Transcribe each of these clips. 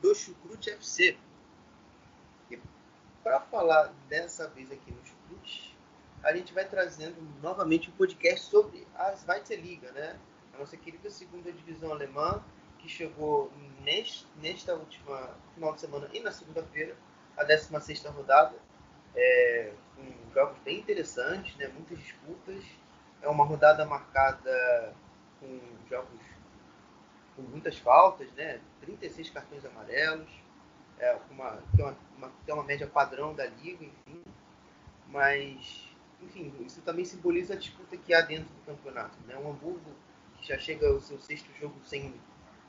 Do Chucrute FC. Para falar dessa vez aqui no Chucrute, a gente vai trazendo novamente um podcast sobre a Zweite Liga, né? A nossa querida segunda divisão alemã, que chegou neste, nesta última final de semana e na segunda-feira, a 16 rodada, é, com jogos bem interessantes, né? muitas disputas. É uma rodada marcada com jogos com muitas faltas, né? 36 cartões amarelos, é uma, é uma, uma, é uma média padrão da liga, enfim. Mas, enfim, isso também simboliza a disputa que há dentro do campeonato. Né? O Hamburgo, que já chega ao seu sexto jogo sem,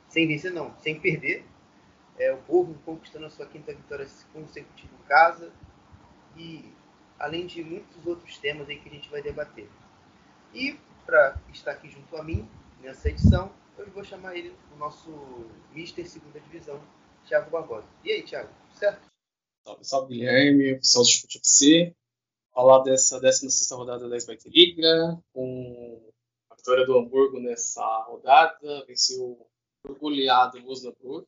sem vencer, não, sem perder. É, o Borgo conquistando a sua quinta vitória consecutiva em casa. E, além de muitos outros temas aí que a gente vai debater. E, para estar aqui junto a mim, nessa edição, eu vou chamar ele, o nosso Mister Segunda Divisão, Thiago Barbosa. E aí, Thiago, certo? Salve, salve Guilherme, pessoal do FC. Falar dessa 16 rodada da Zweite Liga, com a vitória do Hamburgo nessa rodada, venceu por goleado o Osnabrück,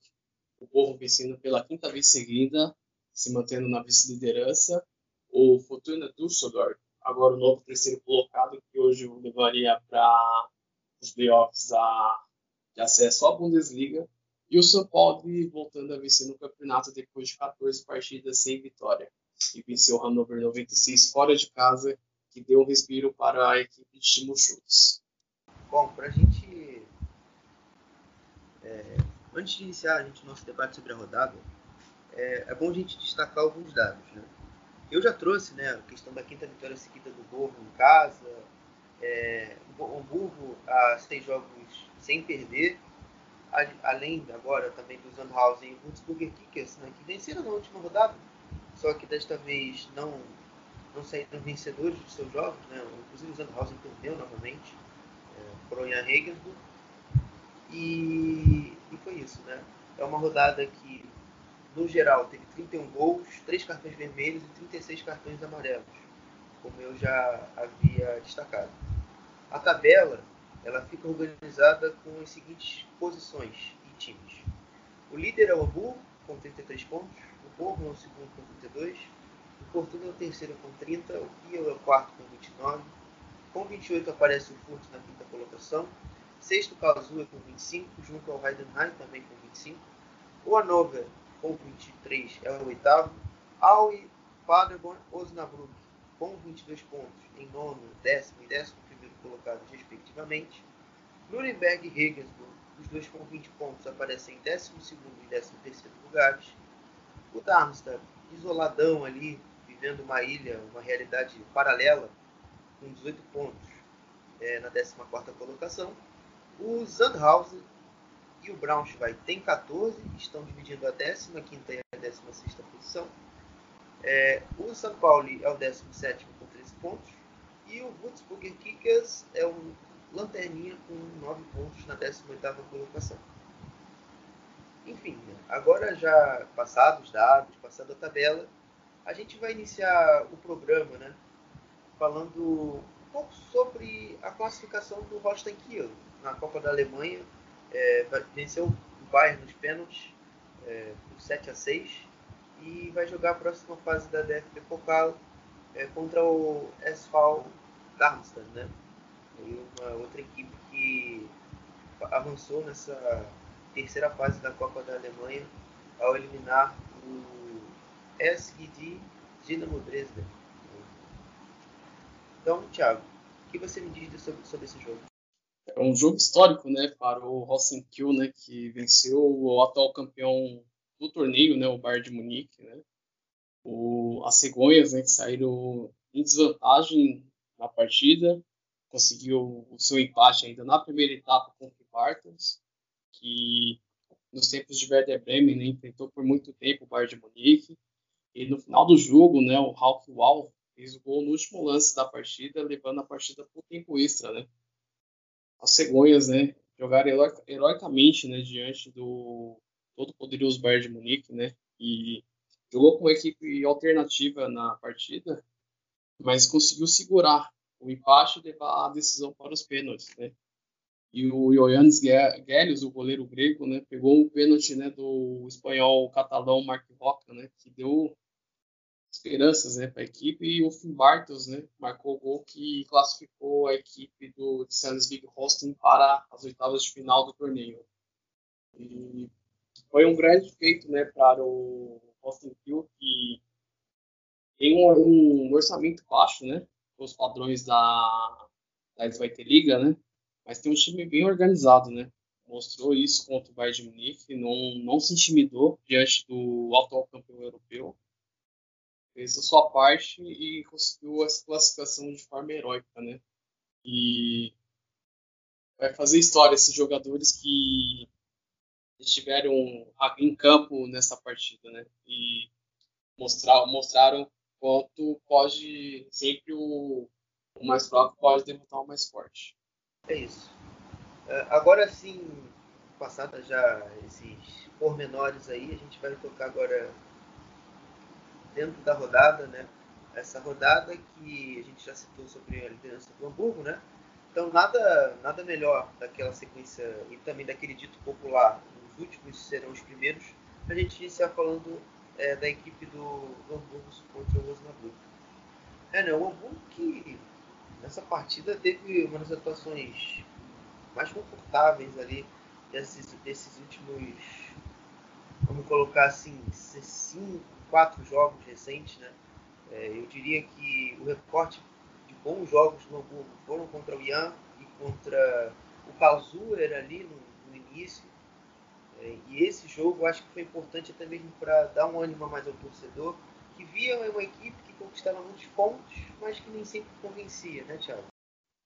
o Borro vencendo pela quinta vez seguida, se mantendo na vice-liderança, o Fortuna Düsseldorf, agora o novo terceiro colocado, que hoje o levaria para os playoffs a, de acesso à Bundesliga, e o São Paulo voltando a vencer no campeonato depois de 14 partidas sem vitória. E venceu o Hannover 96 fora de casa, que deu um respiro para a equipe de Timo Schultz. Bom, para a gente. É, antes de iniciar a gente, nosso debate sobre a rodada, é, é, bom a gente destacar alguns dados. Né? Eu já trouxe né, a questão da quinta vitória seguida do Borgo em casa, é, o Hamburgo a seis jogos sem perder, além agora também do Sandhausen e o Würzburger Kickers, né, que venceram na última rodada, só que desta vez não, não saíram vencedores dos seus jogos, né, inclusive o Sandhausen perdeu novamente é, por Onha Regensburg, e, e foi isso, né? É uma rodada que, no geral, teve 31 gols, 3 cartões vermelhos e 36 cartões amarelos, como eu já havia destacado. A tabela ela fica organizada com as seguintes posições e times. O líder é o Hamburgo, com 33 pontos, o Borgo é o segundo com 32, o Fortuna é o terceiro com 30, o Kiel é o quarto com 29, com 28 aparece o Furt na quinta colocação, sexto Karlsruhe com 25, junto ao Heidenheim também com 25, o Hannover com 23 é o oitavo, Aue, Paderborn, Osnabrück com 22 pontos em nono, décimo e décimo primeiro colocados respectivamente. Nuremberg e Regensburg, os dois com 20 pontos, aparecem em décimo segundo e décimo terceiro lugares. O Darmstadt, isoladão ali, vivendo uma ilha, uma realidade paralela, com 18 pontos é, na 14 quarta colocação. O Sandhausen e o Braunschweig têm 14, estão dividindo a 15 e a 16 posição. É, o São Paulo é o 17 com 13 pontos. E o Würzburger Kickers é um lanterninha com 9 pontos na 18 colocação. Enfim, agora já passados os dados, passada a tabela, a gente vai iniciar o programa né, falando um pouco sobre a classificação do Holstein Kiel na Copa da Alemanha. É, venceu o Bayern nos pênaltis é, por 7 a 6 e vai jogar a próxima fase da DFB Pokal é, contra o SV Darmstadt, né? E uma outra equipe que avançou nessa terceira fase da Copa da Alemanha ao eliminar o SGD Dinamo Dresden. Então, Thiago, o que você me diz sobre, sobre esse jogo? É um jogo histórico, né, para o Rosenkiel, né, que venceu o atual campeão do torneio, né, o Bayern de Munique, né? O, as cegonhas, né, que saíram em desvantagem na partida, conseguiu o seu empate ainda na primeira etapa contra o Bartels, que nos tempos de Werder Bremen né, enfrentou por muito tempo o Bayern de Munique. E no final do jogo, né, o Ralf Wall fez o gol no último lance da partida, levando a partida para o tempo extra, né? As cegonhas, né, jogaram hero heroicamente, né, diante do todo poderoso Bayern de Munique, né? E jogou com uma equipe alternativa na partida, mas conseguiu segurar o empate e levar a decisão para os pênaltis, né? E o Ioannis Guedes, o goleiro grego, né, pegou um pênalti né, do espanhol catalão Mark Roca, né, que deu esperanças né, para a equipe, e o Finn Bartels né, marcou o gol que classificou a equipe do Sands Big Hosting para as oitavas de final do torneio. E foi um grande feito né, para o Austin Hill, que tem um, um, orçamento baixo, né, os padrões da, da Zweite Liga, né, mas tem um time bem organizado, né, mostrou isso contra o Bayern de Munique, não, não se intimidou diante do atual campeão europeu, fez a sua parte e conseguiu essa classificação de forma heróica, né, e vai fazer história esses jogadores que estiveram em campo nessa partida, né? E mostrar, mostraram quanto pode sempre o, o mais fraco pode derrotar o mais forte. É isso. Uh, agora sim, passada já esses pormenores aí, a gente vai tocar agora dentro da rodada, né? Essa rodada que a gente já citou sobre a liderança do Hamburgo, né? Então nada, nada melhor daquela sequência e também daquele dito popular últimos serão os primeiros, a gente iniciar falando é, da equipe do, do Hamburgo contra o Osnabrück. É, né, o Hamburgo que nessa partida teve uma das atuações mais confortáveis ali desses, desses últimos, vamos colocar assim, cinco, quatro jogos recentes, né? É, eu diria que o recorte de bons jogos do Hamburgo foram contra o Ian e contra o Karlsruher ali no, no início, e esse jogo acho que foi importante até mesmo para dar um ânimo mais ao torcedor, que via uma equipe que conquistava muitos pontos, mas que nem sempre convencia, né, Thiago?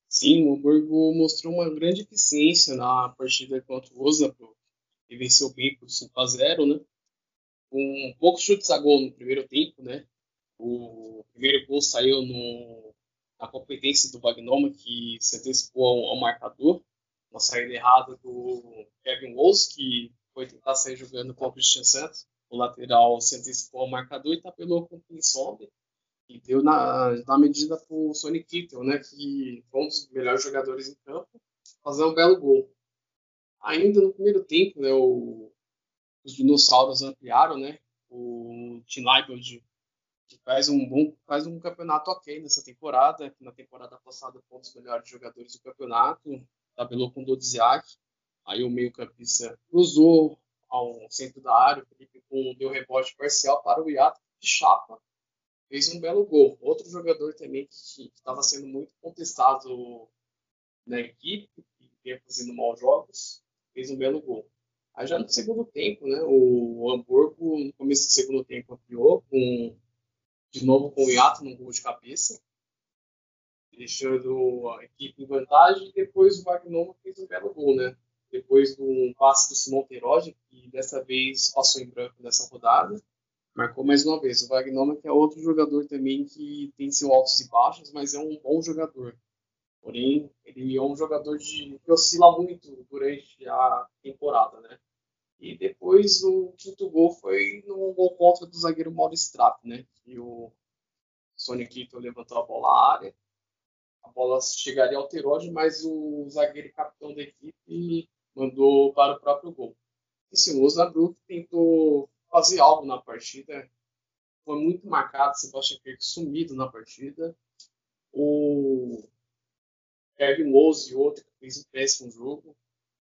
Sim, o Hamburgo mostrou uma grande eficiência na partida contra o Osnabrück e venceu bem por 5 a 0, né? Com poucos chutes a gol no primeiro tempo, né? O primeiro gol saiu no, na competência do Wagnoma, que se antecipou ao, ao marcador, uma saída errada do Kevin Wolves, que sair jogando com o Christian Santos. O lateral se antecipou ao marcador e tapelou com o Pinsombe. E deu na, na medida para o Sonic Kittel, né, que foi um dos melhores jogadores em campo, fazer um belo gol. Ainda no primeiro tempo, né, o, os dinossauros ampliaram, né, o Tim Leibald, que faz um bom faz um campeonato ok nessa temporada, na temporada passada foi um dos melhores jogadores do campeonato, tabelou com o Dodziak, Aí o meio-campista cruzou ao centro da área, o Felipe com deu rebote parcial para o Iato, de chapa, fez um belo gol. Outro jogador também que estava sendo muito contestado na equipe, que vinha fazendo maus jogos, fez um belo gol. Aí já no segundo tempo, né, o Hamburgo, no começo do segundo tempo, ampliou, com, de novo com o Iato no gol de cabeça, deixando a equipe em vantagem, e depois o Wagner fez um belo gol, né? Depois do passe do Simão Terodde, que dessa vez passou em branco nessa rodada. Marcou mais uma vez. O Wagner, que é outro jogador também que tem seus altos e baixos, mas é um bom jogador. Porém, ele é um jogador de, que oscila muito durante a temporada, né? E depois o quinto gol foi no gol contra do zagueiro Maurice Trapp, né? Que o Sonic Quito levantou a bola à área. A bola chegaria ao Terode, mas o zagueiro e capitão da equipe mandou para o próprio gol. Esse Osnabrück tentou fazer algo na partida, foi muito marcado, Sebastian Kirk sumido na partida. O Kevin Rose e outro que fez um péssimo jogo.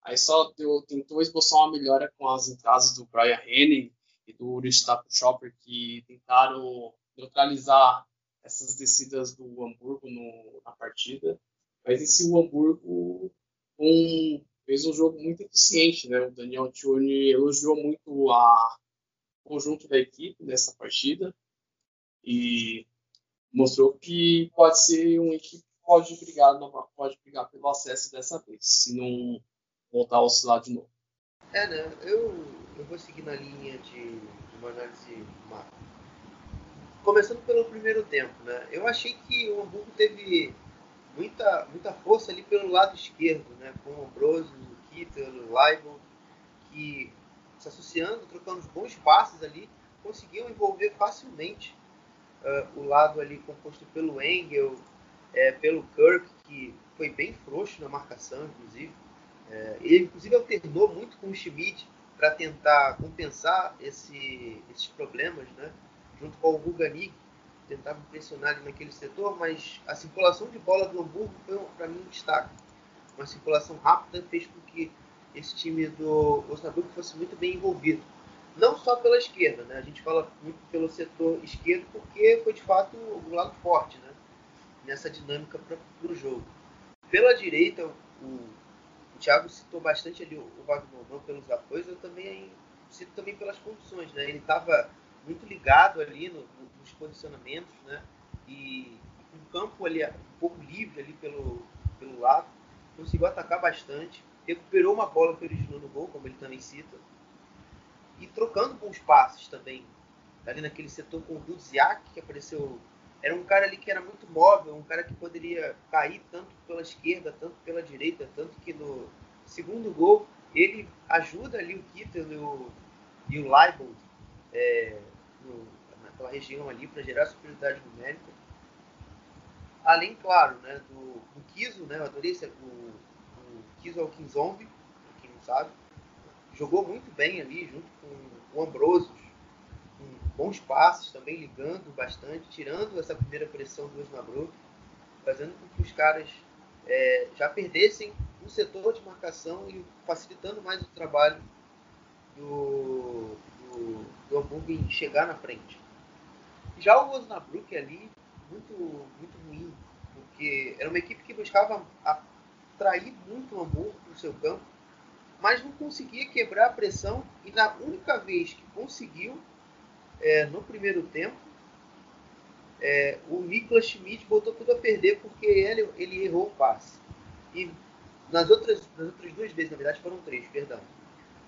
Aí só deu, tentou esboçar uma melhora com as entradas do Brian Henning e do Ulrich Chopper que tentaram neutralizar essas descidas do Hamburgo no, na partida. Mas esse o Hamburgo um fez um jogo muito eficiente, né? O Daniel Tione elogiou muito a, conjunto da equipe nessa partida e mostrou que pode ser uma equipe que pode brigar, pode brigar pelo acesso dessa vez, se não voltar a oscilar de novo. É, né? Eu, eu vou seguir na linha de uma análise macro. Começando pelo primeiro tempo, né? Eu achei que o Hamburgo teve muita, muita força ali pelo lado esquerdo, né? Com o Ambrosio, o Kittel, o Leibel, que se associando, trocando bons passes ali, conseguiam envolver facilmente uh, o lado ali composto pelo Engel, é, pelo Kirk, que foi bem frouxo na marcação, inclusive. É, ele, inclusive, alternou muito com o Schmidt para tentar compensar esse, esses problemas, né? junto com o Guganik, tentava pressionar ali naquele setor, mas a circulação de bola do Hamburgo foi, para mim, um destaque. Uma circulação rápida fez com que esse time do Osnabrück fosse muito bem envolvido. Não só pela esquerda, né? a gente fala muito pelo setor esquerdo porque foi, de fato, o lado forte né? nessa dinâmica para o jogo. Pela direita, o, o Thiago citou bastante ali o Wagner não pelos apoios, eu também cito também pelas condições. Né? Ele estava muito ligado ali no, nos posicionamentos, né? E o campo ali um pouco livre ali pelo, pelo lado, conseguiu atacar bastante, recuperou uma bola que originou no gol, como ele também cita, e trocando bons passes também, ali naquele setor com o Dudziak, que apareceu, era um cara ali que era muito móvel, um cara que poderia cair tanto pela esquerda, tanto pela direita, tanto que no segundo gol ele ajuda ali o Kittel e o, e o Leibold é, no, naquela região ali para gerar superioridade numérica. Além, claro, né, do, do Kizo, né, eu adorei esse, o, o Kizo é o Kinzombi, quem não sabe. Jogou muito bem ali, junto com o Ambrosius, com bons passes, também ligando bastante, tirando essa primeira pressão do Osnabrück, fazendo com que os caras é, já perdessem o setor de marcação e facilitando mais o trabalho do, do, Hamburgo em chegar na frente. Já o Osnabrück ali, muito, muito ruim, porque era uma equipe que buscava atrair muito o Hamburgo para o seu campo, mas não conseguia quebrar a pressão e na única vez que conseguiu, é, no primeiro tempo, é, o Niklas Schmidt botou tudo a perder porque ele, ele errou o passe. E nas outras, nas outras duas vezes, na verdade foram três, perdão.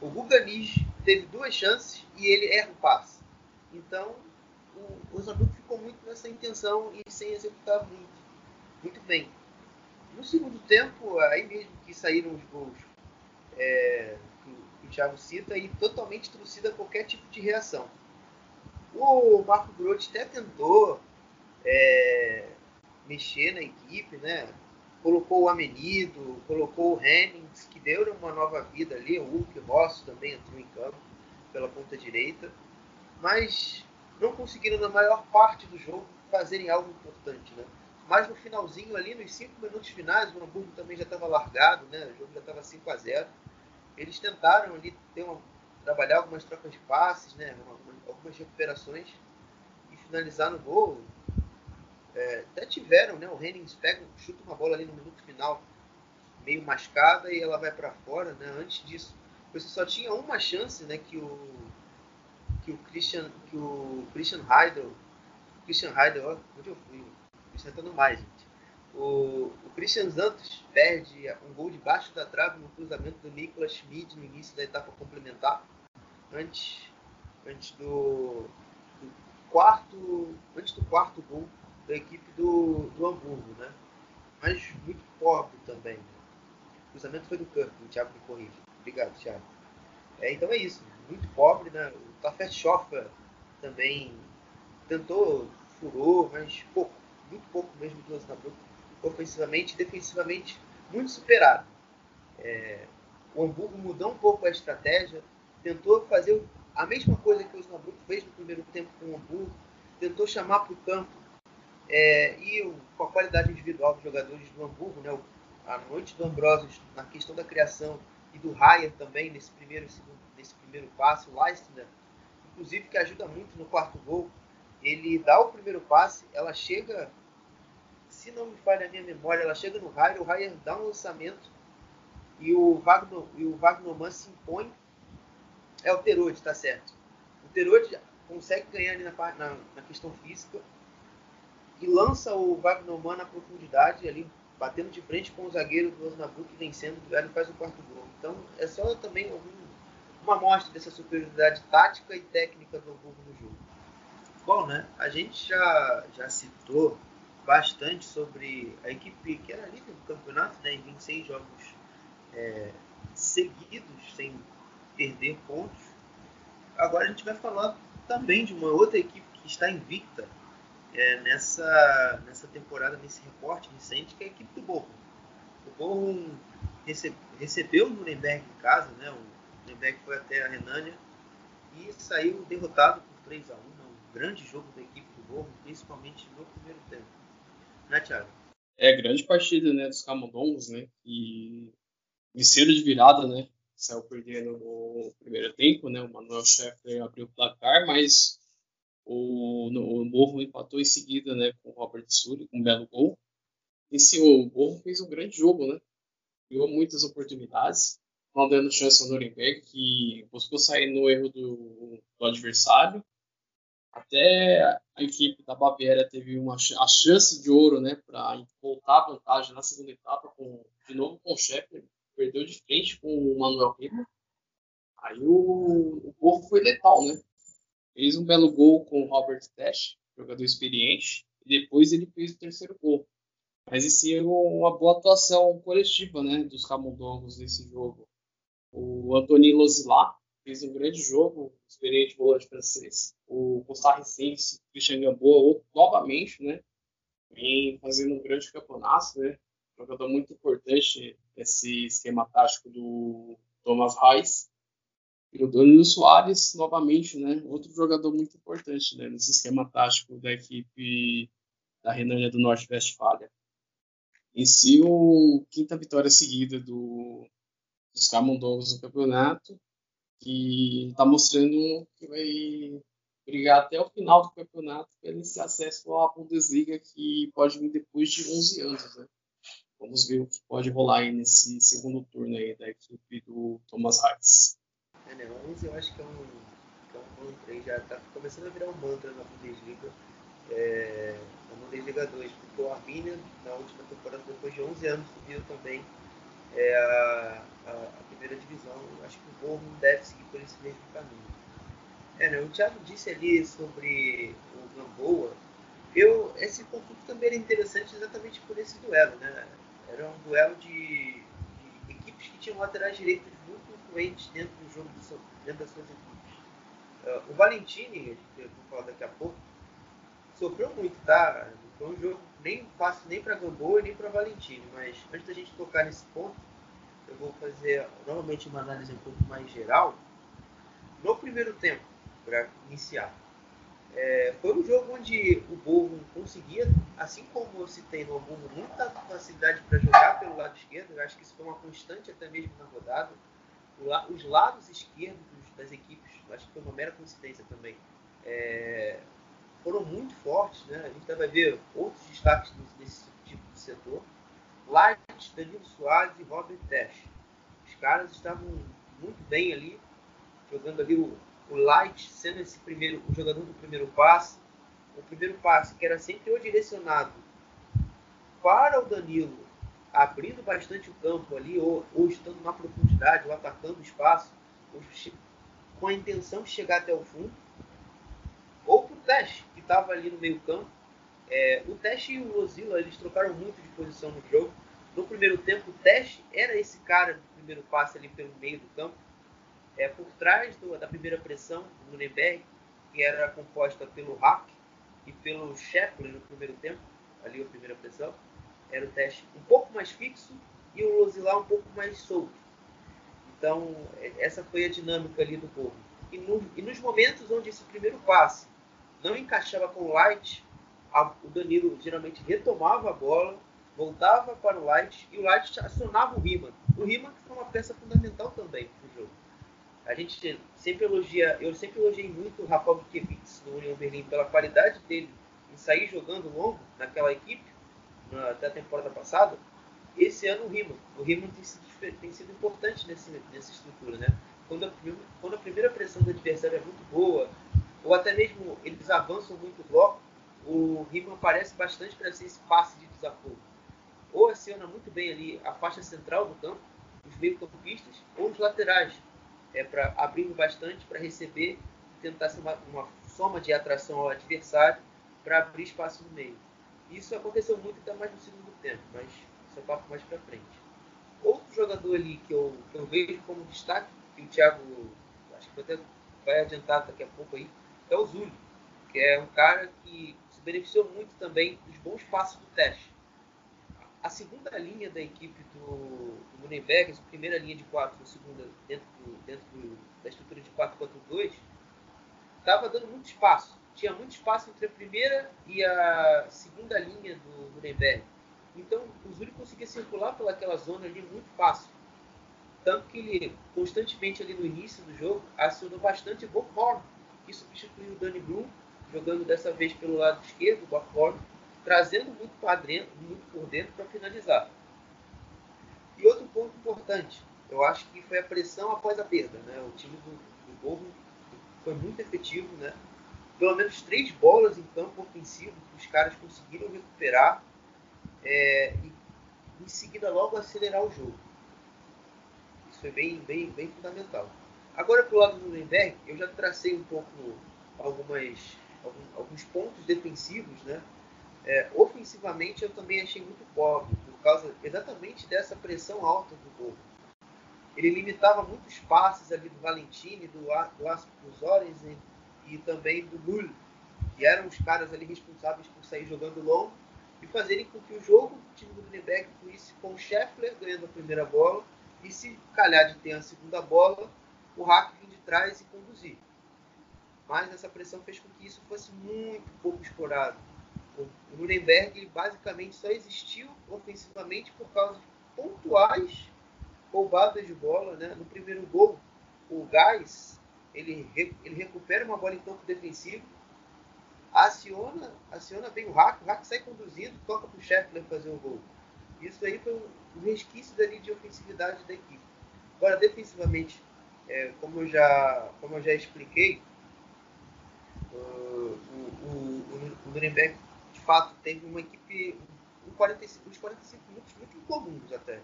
O Guganis teve duas chances e ele erra o passe. Então, o, o ficou muito nessa intenção e sem executar muito, muito bem. No segundo tempo, aí mesmo que saíram os gols é, que, que, o Thiago cita, e totalmente trucida qualquer tipo de reação. O Marco Grotti até tentou é, mexer na equipe, né? Colocou o Amenido, colocou o Hennings, que deu uma nova vida ali, o Hulk Ross também entrou em campo pela ponta direita, mas não conseguiram na maior parte do jogo fazerem algo importante, né? Mas no finalzinho ali, nos cinco minutos finais, o Hamburgo também já estava largado, né? O jogo já estava 5 a 0 Eles tentaram ali ter uma, trabalhar algumas trocas de passes, né? Algumas recuperações e finalizar no gol. É, até tiveram, né? O Hennings pega, chuta uma bola ali no minuto final, meio mascada, e ela vai para fora, né? Antes disso, você só tinha uma chance, né? Que o que o Christian, que o Christian Heidel, Christian Heidel, ó, onde eu fui? O Christian tá mais, gente. O, o Christian Santos perde um gol debaixo da trave no cruzamento do Nicolas Schmidt no início da etapa complementar, antes, antes do, do quarto, antes do quarto gol da equipe do, do Hamburgo, né? Mas muito pobre também. Né? O cruzamento foi do campo, o Thiago me corrige. Obrigado, Thiago. É, então é isso, muito pobre, né? O Tafet Schoffer também tentou, furou, mas pouco, muito pouco mesmo do Osnabrück, ofensivamente e defensivamente muito superado. É, o Hamburgo mudou um pouco a estratégia, tentou fazer a mesma coisa que o Osnabrück fez no primeiro tempo com o Hamburgo, tentou chamar para o campo é, e com a qualidade individual dos jogadores do Hamburgo, né, a noite do Ambrosius na questão da criação e do Raya também nesse primeiro, nesse primeiro passe, o Leistner, inclusive que ajuda muito no quarto gol, ele dá o primeiro passe, ela chega, se não me falha a minha memória, ela chega no Raya, o Raya dá um lançamento e o Wagner, e o Wagner Man se impõe, é o Terode, tá certo. O Terode consegue ganhar ali na, na, na, questão física e lança o Wagner na profundidade, ali batendo de frente com o zagueiro do Osnabrück, vencendo o duelo e faz o quarto gol. Então é só também uma amostra dessa superioridade tática e técnica do Hamburgo no jogo. Bom, né? A gente já, já citou bastante sobre a equipe que era líder do campeonato, né, em 26 jogos é, seguidos, sem perder pontos. Agora a gente vai falar também de uma outra equipe que está invicta é, nessa, nessa temporada, nesse reporte recente, que é a equipe do Bochum. O Bochum recebe, recebeu o Nuremberg em casa, né, o Nuremberg foi até a Renânia e saiu derrotado por 3 a 1 né, um grande jogo da equipe do Bochum, principalmente no primeiro tempo. Né, Thiago? É, grande partida, né, dos Camundongos, né, e venceram de virada, né, saiu perdendo no primeiro tempo, né, o Manuel Scheffler abriu o placar, mas o, o Morro empatou em seguida, né, com o Robert Sully, com um belo gol. E sim, o Morro fez um grande jogo, né, criou muitas oportunidades, não dando chance ao Nuremberg, que buscou sair no erro do, do adversário, até a equipe da Baviera teve uma a chance de ouro, né, para voltar à vantagem na segunda etapa com de novo com o Shepard, perdeu de frente com o Manuel Rima. Aí o, o povo foi letal, né? Fez um belo gol com o Robert Dash, jogador experiente, e depois ele fez o terceiro gol. Mas esse é uma boa atuação coletiva, né, dos Camundongos nesse jogo. O Antoni Losilat fez um grande jogo, experiente volante francês. O costarricense Christian Gamboa, novamente, né? Vem fazendo um grande campeonato, né? Jogador muito importante nesse esquema tático do Thomas Reis. E o Danilo Soares, novamente, né? Outro jogador muito importante né? nesse esquema tático da equipe da Renânia do Norte-Westfália. Em si, o quinta vitória seguida do, dos Camundongos no campeonato que está mostrando que vai brigar até o final do campeonato pelo esse acesso à Bundesliga que pode vir depois de 11 anos. Né? Vamos ver o que pode rolar aí nesse segundo turno aí da equipe do Thomas Reis. É, né? 11 eu acho que é um, que é um mantra já está começando a virar um mantra na Bundesliga. É, na Bundesliga 2, porque o Arminia, na última temporada, depois de 11 anos, subiu também é, a, a, a, primeira divisão. Acho que o Borrom deve seguir por esse mesmo caminho. É, né, o Thiago disse ali sobre o Gamboa. Eu, esse conflito também era interessante exatamente por esse duelo. Né? Era um duelo de, de equipes que tinham laterais direitos muito influentes dentro do jogo, do, dentro das suas equipes. Uh, o Valentini, que eu vou falar daqui a pouco, sofreu muito, tá? Foi um jogo nem fácil nem para Gamboa nem para Valentini, mas antes da gente tocar nesse ponto, eu vou fazer novamente uma análise um pouco mais geral. No primeiro tempo, para iniciar, é, foi um jogo onde o Borrom conseguia, assim como eu citei no Hamburgo, muita facilidade para jogar pelo lado esquerdo. Eu acho que isso foi uma constante até mesmo na rodada. Os lados esquerdos das equipes, acho que foi uma mera coincidência também, é, foram muito fortes. Né? A gente vai ver outros destaques desse tipo de setor. Light, Danilo Soares e Robert Tesh. Os caras estavam muito bem ali, jogando ali o, o Light sendo esse primeiro, o jogador do primeiro passe. O primeiro passe que era sempre ou direcionado para o Danilo, abrindo bastante o campo ali, ou, ou estando na profundidade, ou atacando o espaço, com a intenção de chegar até o fundo ou para o teste, que estava ali no meio campo. É, o teste e o Lozila, eles trocaram muito de posição no jogo. No primeiro tempo, o teste era esse cara do primeiro passe ali pelo meio do campo. É, por trás do, da primeira pressão, do Nuremberg, que era composta pelo Hack e pelo Scheffler no primeiro tempo, ali a primeira pressão, era o teste um pouco mais fixo e o Lozila um pouco mais solto. Então, essa foi a dinâmica ali do povo. E, no, e nos momentos onde esse primeiro passe não encaixava com o Light, a, o Danilo geralmente retomava a bola, voltava para o Light e o Light acionava o Riemann. O Riemann que foi uma peça fundamental também no jogo. A gente sempre elogia, eu sempre elogiei muito o Rafael Kiewicz do União Berlim pela qualidade dele em sair jogando longo naquela equipe, até a temporada passada. Esse ano o Riemann. O Riemann tem sido, tem sido importante nesse, nessa estrutura, né? quando a, quando a primeira pressão do adversário é muito boa, ou até mesmo eles avançam muito o bloco, o Riemann aparece bastante para ser esse passe de desafogo. Ou aciona muito bem ali a faixa central do campo, os meio-campistas, ou os laterais, é, para abrindo bastante para receber e tentar ser uma, uma soma de atração ao adversário para abrir espaço no meio. Isso aconteceu muito até mais no segundo tempo, mas isso é papo mais para frente. Outro jogador ali que eu, que eu vejo como destaque, que o Thiago acho que até vai adiantar daqui a pouco aí, é o Zuli, que é um cara que se beneficiou muito também dos bons passos do teste. A segunda linha da equipe do, do Nuremberg, a primeira linha de quatro, a segunda dentro, do, dentro do, da estrutura de 4-4-2, estava dando muito espaço. Tinha muito espaço entre a primeira e a segunda linha do Nuremberg. Então, o Zuri conseguia circular pelaquela zona ali muito fácil. Tanto que ele, constantemente ali no início do jogo, acionou bastante o Bockhorn, que substituiu o Danny Blum, jogando dessa vez pelo lado esquerdo, o Bockhorn, trazendo muito, dentro, muito por dentro para finalizar. E outro ponto importante, eu acho que foi a pressão após a perda. Né? O time do, do Borro foi muito efetivo. Né? Pelo menos três bolas em campo ofensivo que os caras conseguiram recuperar é, e em seguida logo acelerar o jogo. Isso foi bem, bem, bem fundamental. Agora, para o lado do Nuremberg, eu já tracei um pouco algumas, alguns pontos defensivos, né? É, ofensivamente, eu também achei muito pobre, por causa exatamente dessa pressão alta do gol. Ele limitava muitos passes ali do Valentini, do, do Asp Zorenzen e também do Null, que eram os caras ali responsáveis por sair jogando longo e fazerem com que o jogo do time do Nuremberg fluísse com o Scheffler ganhando a primeira bola e se calhar de ter a segunda bola, o Hack vir de trás e conduzir. Mas essa pressão fez com que isso fosse muito pouco explorado. O Nuremberg basicamente só existiu ofensivamente por causa de pontuais roubadas de bola. Né? No primeiro gol, o Gás ele, ele recupera uma bola em campo defensivo aciona, aciona bem o Hack, o Hack sai conduzindo, toca para o Scheffler fazer o gol. Isso aí foi um resquício dali de ofensividade da equipe. Agora, defensivamente, é, como, eu já, como eu já expliquei, uh, o, o, o, Nuremberg, de fato, teve uma equipe, um 45, uns 45 minutos muito incomuns até.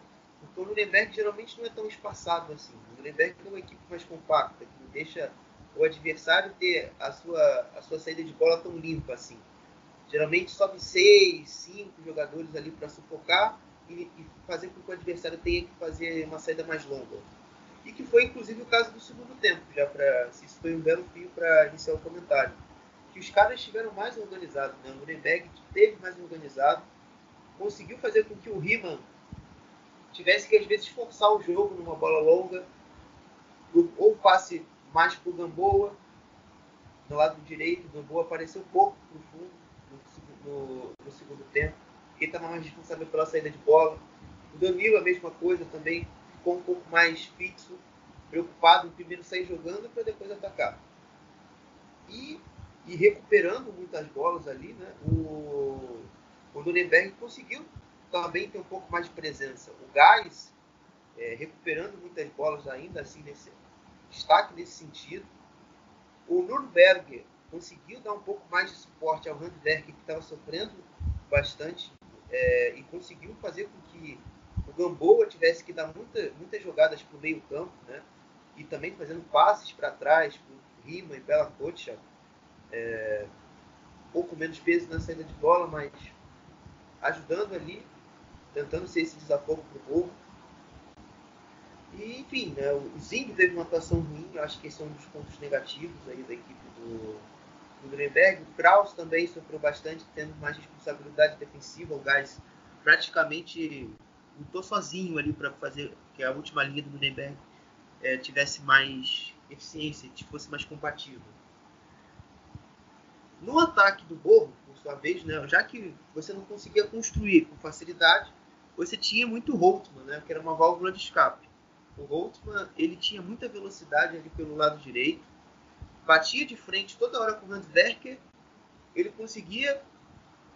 Porque o Nuremberg geralmente não é tão espaçado assim. O Nuremberg é uma equipe mais compacta, que deixa o adversário ter a sua, a sua saída de bola tão limpa assim. Geralmente sobe seis, cinco jogadores ali para sufocar e, e, fazer com que o adversário tenha que fazer uma saída mais longa. E que foi inclusive o caso do segundo tempo, já para se isso foi um belo fio para iniciar o comentário. Que os caras estiveram mais organizados, né? O Nuremberg teve mais organizado, conseguiu fazer com que o Riemann tivesse que às vezes forçar o jogo numa bola longa, ou passe mais para o Gamboa, do lado direito, o Gamboa apareceu pouco para o fundo no, no, no, segundo tempo, ele estava mais responsável pela saída de bola. O Danilo, a mesma coisa também, ficou um pouco mais fixo, preocupado em primeiro sair jogando para depois atacar. E, e, recuperando muitas bolas ali, né, o, o Nuremberg conseguiu também ter um pouco mais de presença. O Gás, é, recuperando muitas bolas ainda assim nesse, destaque nesse sentido. O Nürnberg conseguiu dar um pouco mais de suporte ao Handwerk, que estava sofrendo bastante, é, e conseguiu fazer com que o Gamboa tivesse que dar muita, muitas jogadas para o meio campo, né? e também fazendo passes para trás, o Rima e Bela Cocha. É, um pouco menos peso na saída de bola, mas ajudando ali, tentando ser esse desafogo para o gol. E, enfim, né, o Zing teve uma atuação ruim, acho que esse é um dos pontos negativos aí da equipe do, do. O Kraus também sofreu bastante, tendo mais responsabilidade defensiva. O Gás praticamente lutou sozinho ali para fazer que a última linha do Nuremberg é, tivesse mais eficiência, fosse mais compatível. No ataque do Borro, por sua vez, né, já que você não conseguia construir com facilidade, você tinha muito Holtman, né, que era uma válvula de escape. O Holtzman, ele tinha muita velocidade ali pelo lado direito, batia de frente toda hora com o Handwerker, ele conseguia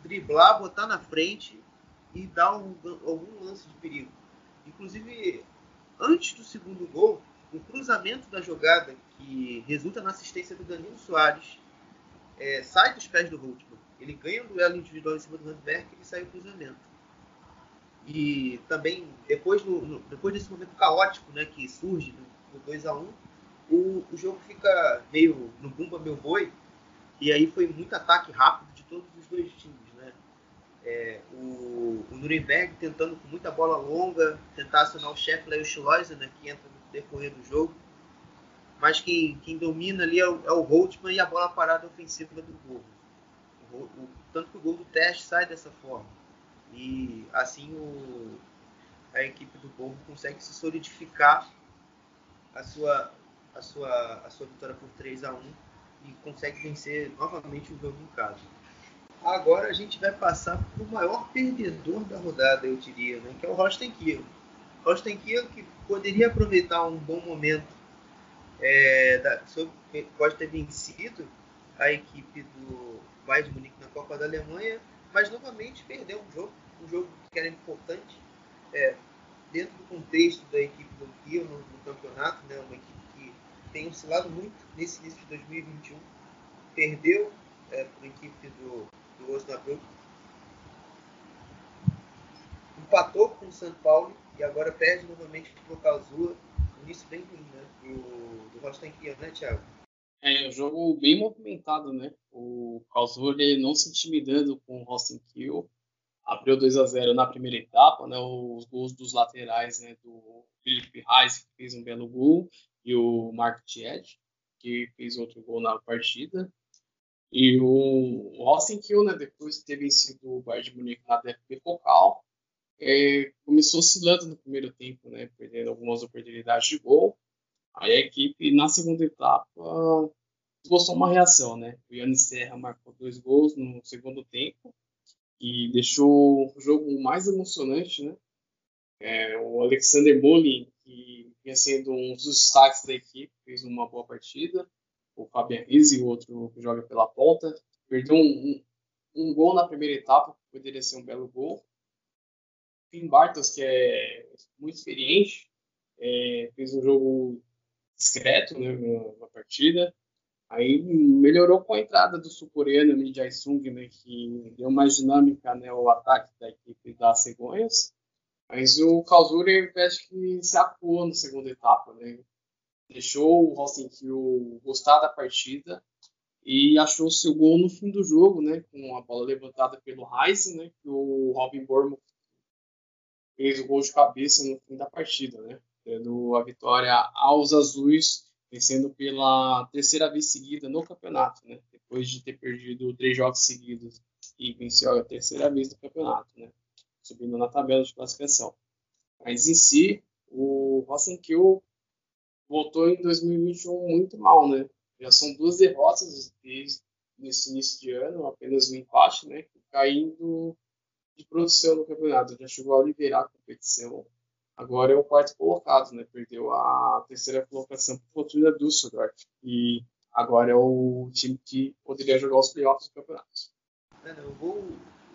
driblar, botar na frente e dar um, algum lance de perigo. Inclusive, antes do segundo gol, o cruzamento da jogada que resulta na assistência do Danilo Soares é, sai dos pés do Holtman. Ele ganha um duelo individual em cima do Randberg e sai o cruzamento. E também, depois, no, no, depois desse momento caótico né, que surge no, no 2 a 1 o, o jogo fica meio no bumba meu boi, e aí foi muito ataque rápido de todos os dois times. Né? É, o, o Nuremberg tentando com muita bola longa, tentar acionar o Scheffler e o Schleuser, né, que entra no decorrer do jogo. Mas quem, quem domina ali é o, é o e a bola parada ofensiva do gol. O, o, tanto que o gol do teste sai dessa forma. E assim o, a equipe do Borgo consegue se solidificar a sua, a sua, a sua vitória por 3 a 1 e consegue vencer novamente o jogo em casa. Agora a gente vai passar para o maior perdedor da rodada, eu diria, né? que é o Rosten Kiel. Rosten Kiel que poderia aproveitar um bom momento, é, da, sobre, pode ter vencido a equipe do Bayern de Munique na Copa da Alemanha, mas novamente perdeu um jogo, um jogo que era importante é, dentro do contexto da equipe do Kiel no, no campeonato, né? uma equipe tem oscilado muito nesse início de 2021. Perdeu é, para a equipe do, do Osnabrück. Empatou com o São Paulo e agora perde novamente para o Calzua. Início bem ruim, né? Do, do Rostenkiel, né, Thiago? É um jogo bem movimentado, né? O Karlsruhe não se intimidando com o Rostenkiel. Abriu 2 a 0 na primeira etapa, né? Os gols dos laterais, né? Do Felipe Reis, que fez um belo gol, e o Mark Tied, que fez outro gol na partida. E o Austin Kill, né, depois de ter vencido o Bayern de Munique na DFB Focal, é, começou oscilando no primeiro tempo, né, perdendo algumas oportunidades de gol. Aí a equipe, na segunda etapa, gostou uma reação. Né? O Yannis Serra marcou dois gols no segundo tempo e deixou o jogo mais emocionante. Né? É, o Alexander Molin, que vinha sendo um dos destaques da equipe, fez uma boa partida. O Fabian Rizzi, o outro que joga pela ponta, perdeu um, um, um, gol na primeira etapa, que poderia ser um belo gol. Finn Bartos, que é muito experiente, é, fez um jogo discreto né, na partida. Aí melhorou com a entrada do sul-coreano Lee Jae-sung, né, que deu mais dinâmica né, ao ataque da equipe das Cegonhas. Mas o Kalsuri acho que se acuou na segunda etapa, né? Deixou o Rosenkiel gostar da partida e achou seu gol no fim do jogo, né? Com a bola levantada pelo Heisen, né? Que o Robin Bormo fez o gol de cabeça no fim da partida, né? Dando a vitória aos azuis, vencendo pela terceira vez seguida no campeonato, né? Depois de ter perdido três jogos seguidos e venceu a terceira vez no campeonato, né? subindo na tabela de classificação. Mas em si, o Rosenkiel voltou em 2021 muito mal, né? Já são duas derrotas desde nesse início de ano, apenas um empate, né? Caindo de produção no campeonato. Já chegou a liderar a competição. Agora é o quarto colocado, né? Perdeu a terceira colocação por Fortuna Düsseldorf. E agora é o time que poderia jogar os playoffs do campeonato. Eu vou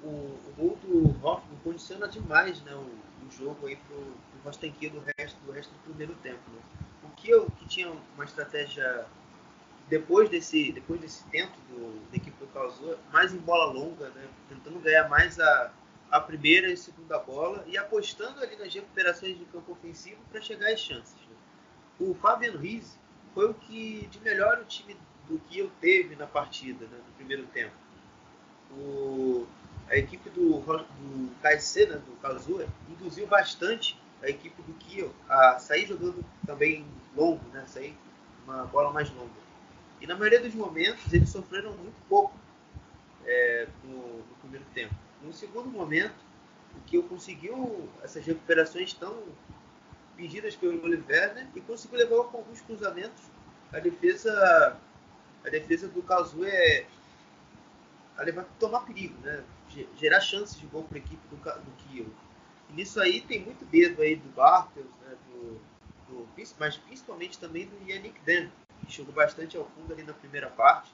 o, o gol do Hoffman condiciona demais né, o, o jogo aí pro, pro Rostenkiel do resto, do resto do primeiro tempo. Né? O que eu que tinha uma estratégia depois desse, depois desse tempo do, da equipe do Calzua, mais em bola longa, né, tentando ganhar mais a, a primeira e segunda bola e apostando ali nas recuperações de campo ofensivo para chegar às chances. Né? O Fabian Riz foi o que de melhor o time do que eu teve na partida, né, no primeiro tempo. O, a equipe do, do KSC, né, do Kazuya, induziu bastante a equipe do Kiel a sair jogando também longo, né, sair uma bola mais longa. E na maioria dos momentos eles sofreram muito pouco é, no, no, primeiro tempo. No segundo momento, o Kiel conseguiu essas recuperações tão pedidas pelo Oliver né, e conseguiu levar alguns cruzamentos a defesa a defesa do Kazuya é, a levar, tomar perigo, né? gerar chances de gol para a equipe do, do Kiel. E nisso aí tem muito dedo aí do Bartels, né, do, do, mas principalmente também do Yannick Den, que chegou bastante ao fundo ali na primeira parte.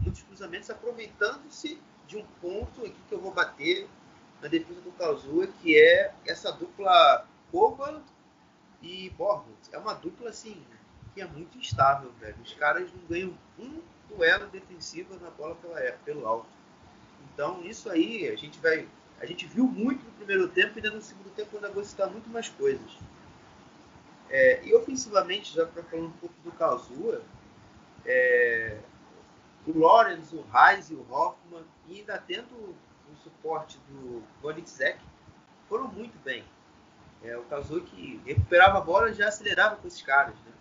Muitos cruzamentos aproveitando-se de um ponto aqui que eu vou bater na defesa do Kazuya, que é essa dupla Koval e Borges. É uma dupla assim que é muito instável, velho. Os caras não ganham um duelo defensivo na bola pela, pelo alto. Então, isso aí a gente vai. A gente viu muito no primeiro tempo e no segundo tempo ainda vou citar muito mais coisas. É, e ofensivamente, já para falar um pouco do Kazuha, é, o Lawrence, o Reis e o Hoffman, e ainda tendo o suporte do Vonitzek, foram muito bem. É, o que recuperava a bola já acelerava com esses caras. Né?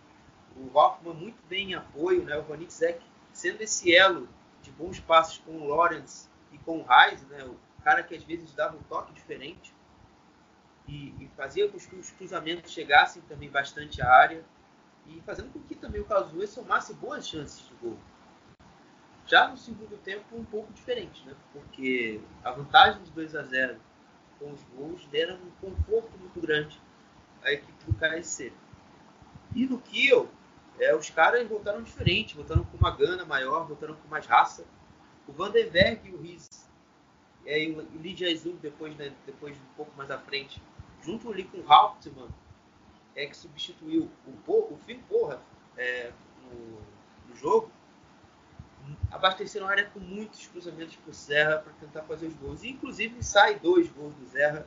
O Hoffman muito bem em apoio, né? o Vonitzek sendo esse elo de bons passos com o Lawrence e com o Reis, né? o cara que às vezes dava um toque diferente e, e fazia com que os cruzamentos chegassem também bastante à área e fazendo com que também o Kazuya somasse boas chances de gol. Já no segundo tempo, um pouco diferente, né? porque a vantagem de 2 a 0 com os gols deram um conforto muito grande à equipe do KSC. E no Kiel, é, os caras voltaram diferente, voltaram com uma gana maior, voltaram com mais raça. O Vandenberg e o Riz, é, e o Lidia Azul depois, né, depois um pouco mais à frente, junto ali com o Hauptmann, é que substituiu o, o Finn Porra é, no, no, jogo, abasteceram a área com muitos cruzamentos por Serra para tentar fazer os gols. E, inclusive sai dois gols do Serra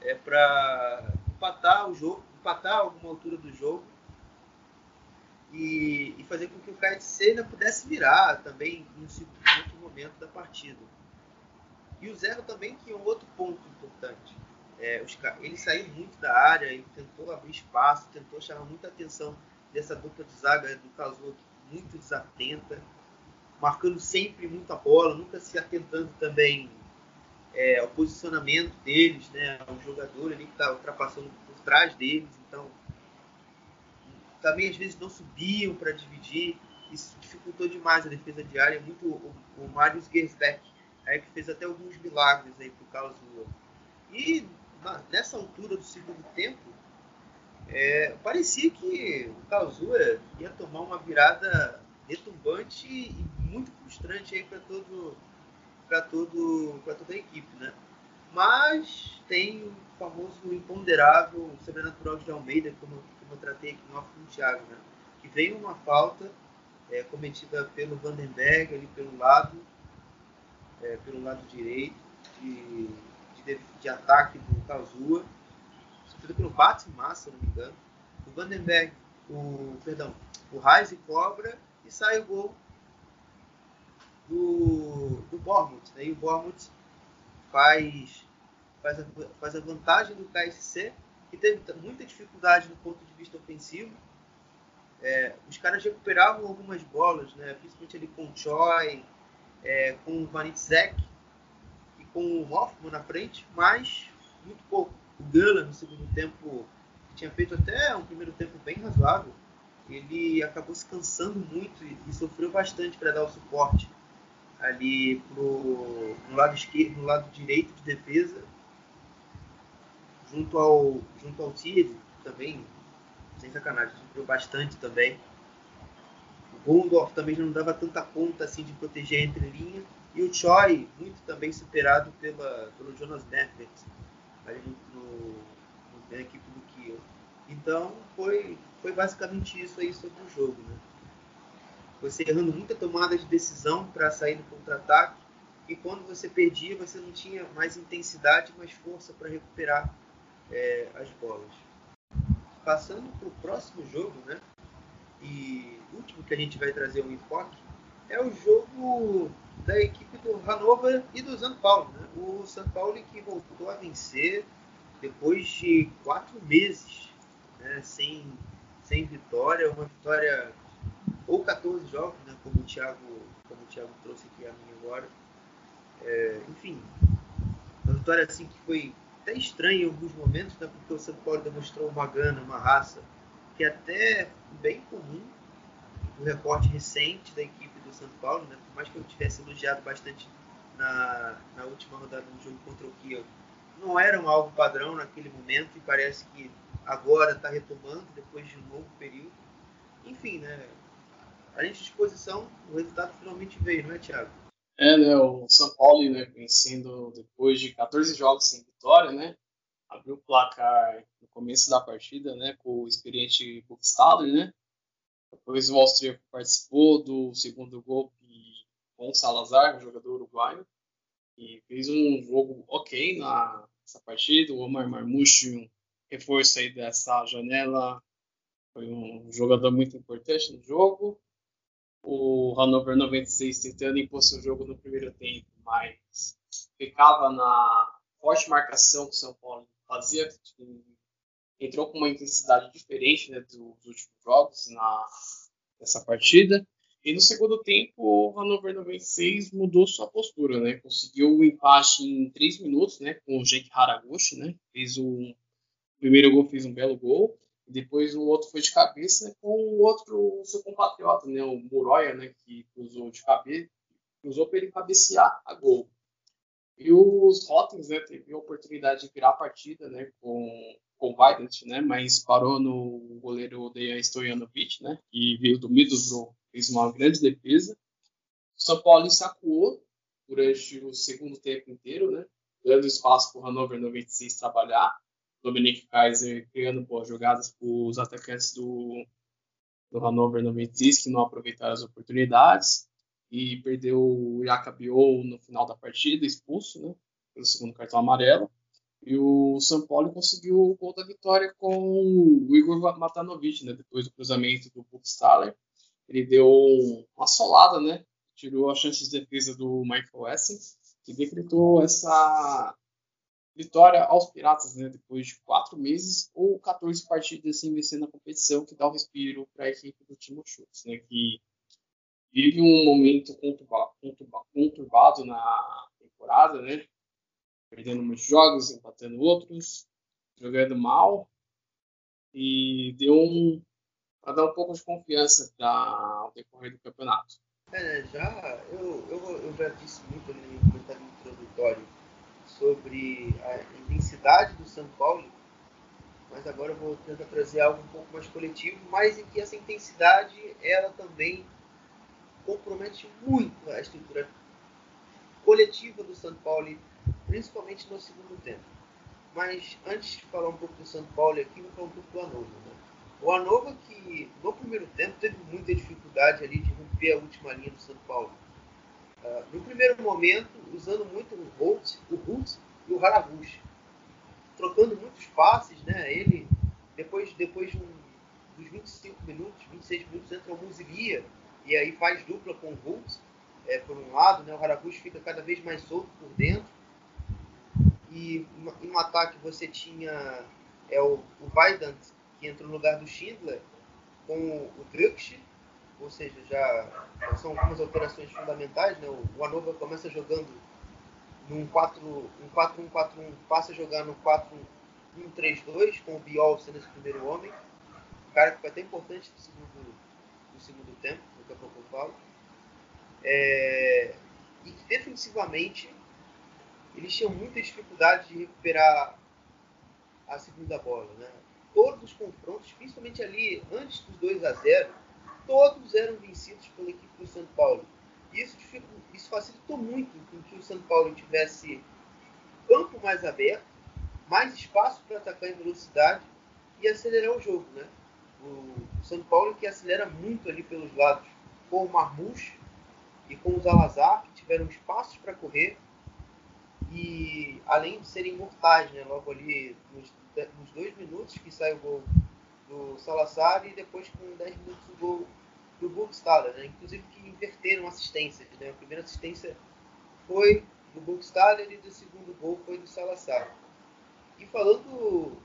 é, para empatar o jogo, empatar alguma altura do jogo e, e, fazer com que o KFC ainda pudesse virar também em um outro momento da partida. E o Zero também, que é um outro ponto importante. É, os, ele saiu muito da área, ele tentou abrir espaço, tentou chamar muita atenção dessa dupla de zaga do Kazuo, muito desatenta, marcando sempre muita bola, nunca se atentando também é, ao posicionamento deles, né, ao jogador ali que está ultrapassando por trás deles. Então, também às vezes não subiam para dividir, isso dificultou demais a defesa de área. Muito o, o Marius Gersbeck, aí que fez até alguns milagres aí pro Kazuo. E na, nessa altura do segundo tempo, é, parecia que o Kazuya ia tomar uma virada retumbante e muito frustrante aí para todo para todo para toda a equipe, né? Mas tem o famoso imponderável sobrenatural de Almeida, como, como eu tratei aqui no off com Thiago, né? Que veio uma falta é, cometida pelo Vandenberg ali pelo lado é, pelo lado direito de de, de ataque do Kazuha, sofrido pelo Batman, se não me engano. O Vandenberg, o, perdão, o Reis cobra e sai o gol do, do Bournemouth. Né? E o Bournemouth faz, faz, a, faz a vantagem do KSC, que teve muita dificuldade no ponto de vista ofensivo. É, os caras recuperavam algumas bolas, né? principalmente ali com o Choi, é, com o Vanitzek, com o Hoffman na frente, mas muito pouco. O Gala, no segundo tempo, tinha feito até um primeiro tempo bem razoável, ele acabou se cansando muito e, e sofreu bastante para dar o suporte ali pro, no lado esquerdo, no lado direito de defesa, junto ao junto ao Thierry, também, sem sacanagem, sofreu bastante também. O Gondorf também já não dava tanta conta assim de proteger entre linha e o Choi, muito também superado pela, pelo Jonas Merkert, ali no, no, na equipe do Kiel. Então, foi, foi basicamente isso aí sobre o jogo. Né? Você errando muita tomada de decisão para sair no contra-ataque, e quando você perdia, você não tinha mais intensidade, mais força para recuperar é, as bolas. Passando para o próximo jogo, né? E último que a gente vai trazer um enfoque, é o jogo da equipe do Hannover e do São Paulo. Né? O São Paulo que voltou a vencer depois de quatro meses né? sem, sem vitória, uma vitória ou 14 jogos, né? como, o Thiago, como o Thiago trouxe aqui a mim agora. É, enfim, uma vitória assim que foi até estranha em alguns momentos, né? porque o São Paulo demonstrou uma gana, uma raça que é até bem comum no recorte recente da equipe do São Paulo, né? por mais que eu tivesse elogiado bastante na, na última rodada do jogo contra o Kiel, não era um algo padrão naquele momento e parece que agora está retomando depois de um novo período. Enfim, né? A gente disposição, o resultado finalmente veio, não é, Thiago? É, né? O São Paulo, né, vencendo depois de 14 jogos sem vitória, né? Abriu o placar no começo da partida, né, com o experiente Buxtaler, né? Depois o austríaco participou do segundo gol com o Salazar, jogador uruguaio, e fez um jogo ok na, nessa partida. O Omar Marmouche, um reforço aí dessa janela, foi um jogador muito importante no jogo. O Hannover 96 tentando impor seu jogo no primeiro tempo, mas ficava na forte marcação que o São Paulo fazia, entrou com uma intensidade diferente né, dos últimos jogos na, nessa partida. E no segundo tempo, o Hannover 96 mudou sua postura, né? Conseguiu o empate em três minutos, né? Com o Jake Haraguchi, né? Fez o primeiro gol, fez um belo gol. Depois o outro foi de cabeça com o outro, o seu compatriota, né? O Muroya, né? Que usou de cabeça, usou para ele cabecear a gol. E os Rottens, né? Teve a oportunidade de virar a partida, né? Com com o Weidant, né? Mas parou no goleiro Dejan Stojanovic, né? Que veio do Middlesbrough fez uma grande defesa. O São Paulo sacuou durante o segundo tempo inteiro, né? dando espaço para o Hannover 96 trabalhar. Dominic Kaiser criando boas jogadas para os atacantes do, do Hannover 96 que não aproveitaram as oportunidades e perdeu o Jacabiou no final da partida, expulso, né? Pelo segundo cartão amarelo. E o São Paulo conseguiu o gol da vitória com o Igor Matanovic, né? Depois do cruzamento do Buchstaller ele deu uma solada, né? Tirou a chance de defesa do Michael Essen e decretou essa vitória aos Piratas, né? Depois de quatro meses ou 14 partidas sem vencer na competição, que dá um respiro para a equipe do Timo Schultz, né? Que vive um momento conturbado, na temporada, né? Perdendo muitos jogos, empatando outros, jogando mal e deu um para dar um pouco de confiança ao decorrer do campeonato. É, já eu, eu, eu já disse muito no comentário introdutório sobre a intensidade do São Paulo, mas agora eu vou tentar trazer algo um pouco mais coletivo, mas em que essa intensidade ela também compromete muito a estrutura coletiva do São Paulo, principalmente no segundo tempo. Mas antes de falar um pouco do São Paulo aqui, vou falar um pouco do Hannover. Né? O Anova que no primeiro tempo teve muita dificuldade ali de romper a última linha do São Paulo. Uh, no primeiro momento, usando muito o Holt, o Holt e o Haraguchi. Trocando muitos passes, né? Ele, depois, depois de um, dos 25 minutos, 26 minutos, entra o Musilia e aí faz dupla com o Holt, é, por um lado, né? O Haraguchi fica cada vez mais solto por dentro. E no ataque você tinha é, o, o Weidant que entra no lugar do Schindler com o Drux, ou seja, já, são algumas alterações fundamentais. Né? O Anova começa jogando num 4-1-4-1, passa a jogar no 4-1-3-2, com o Biol sendo esse primeiro homem. Um cara que foi até importante no segundo, no segundo tempo, daqui a pouco eu falo. É, e que defensivamente eles tinham muita dificuldade de recuperar a segunda bola. Né? todos os confrontos, principalmente ali antes dos 2 a 0 todos eram vencidos pela equipe do São Paulo. Isso, isso facilitou muito com que o São Paulo tivesse campo mais aberto, mais espaço para atacar em velocidade e acelerar o jogo. Né? O São Paulo que acelera muito ali pelos lados com o Marmouche e com o Zalazar, que tiveram espaços para correr e além de serem mortais, né? logo ali nos nos dois minutos que sai o gol do Salazar e depois com 10 minutos o gol do Burgstaller, né? inclusive que inverteram assistências. Né? A primeira assistência foi do Burgstaller e o segundo gol foi do Salazar. E falando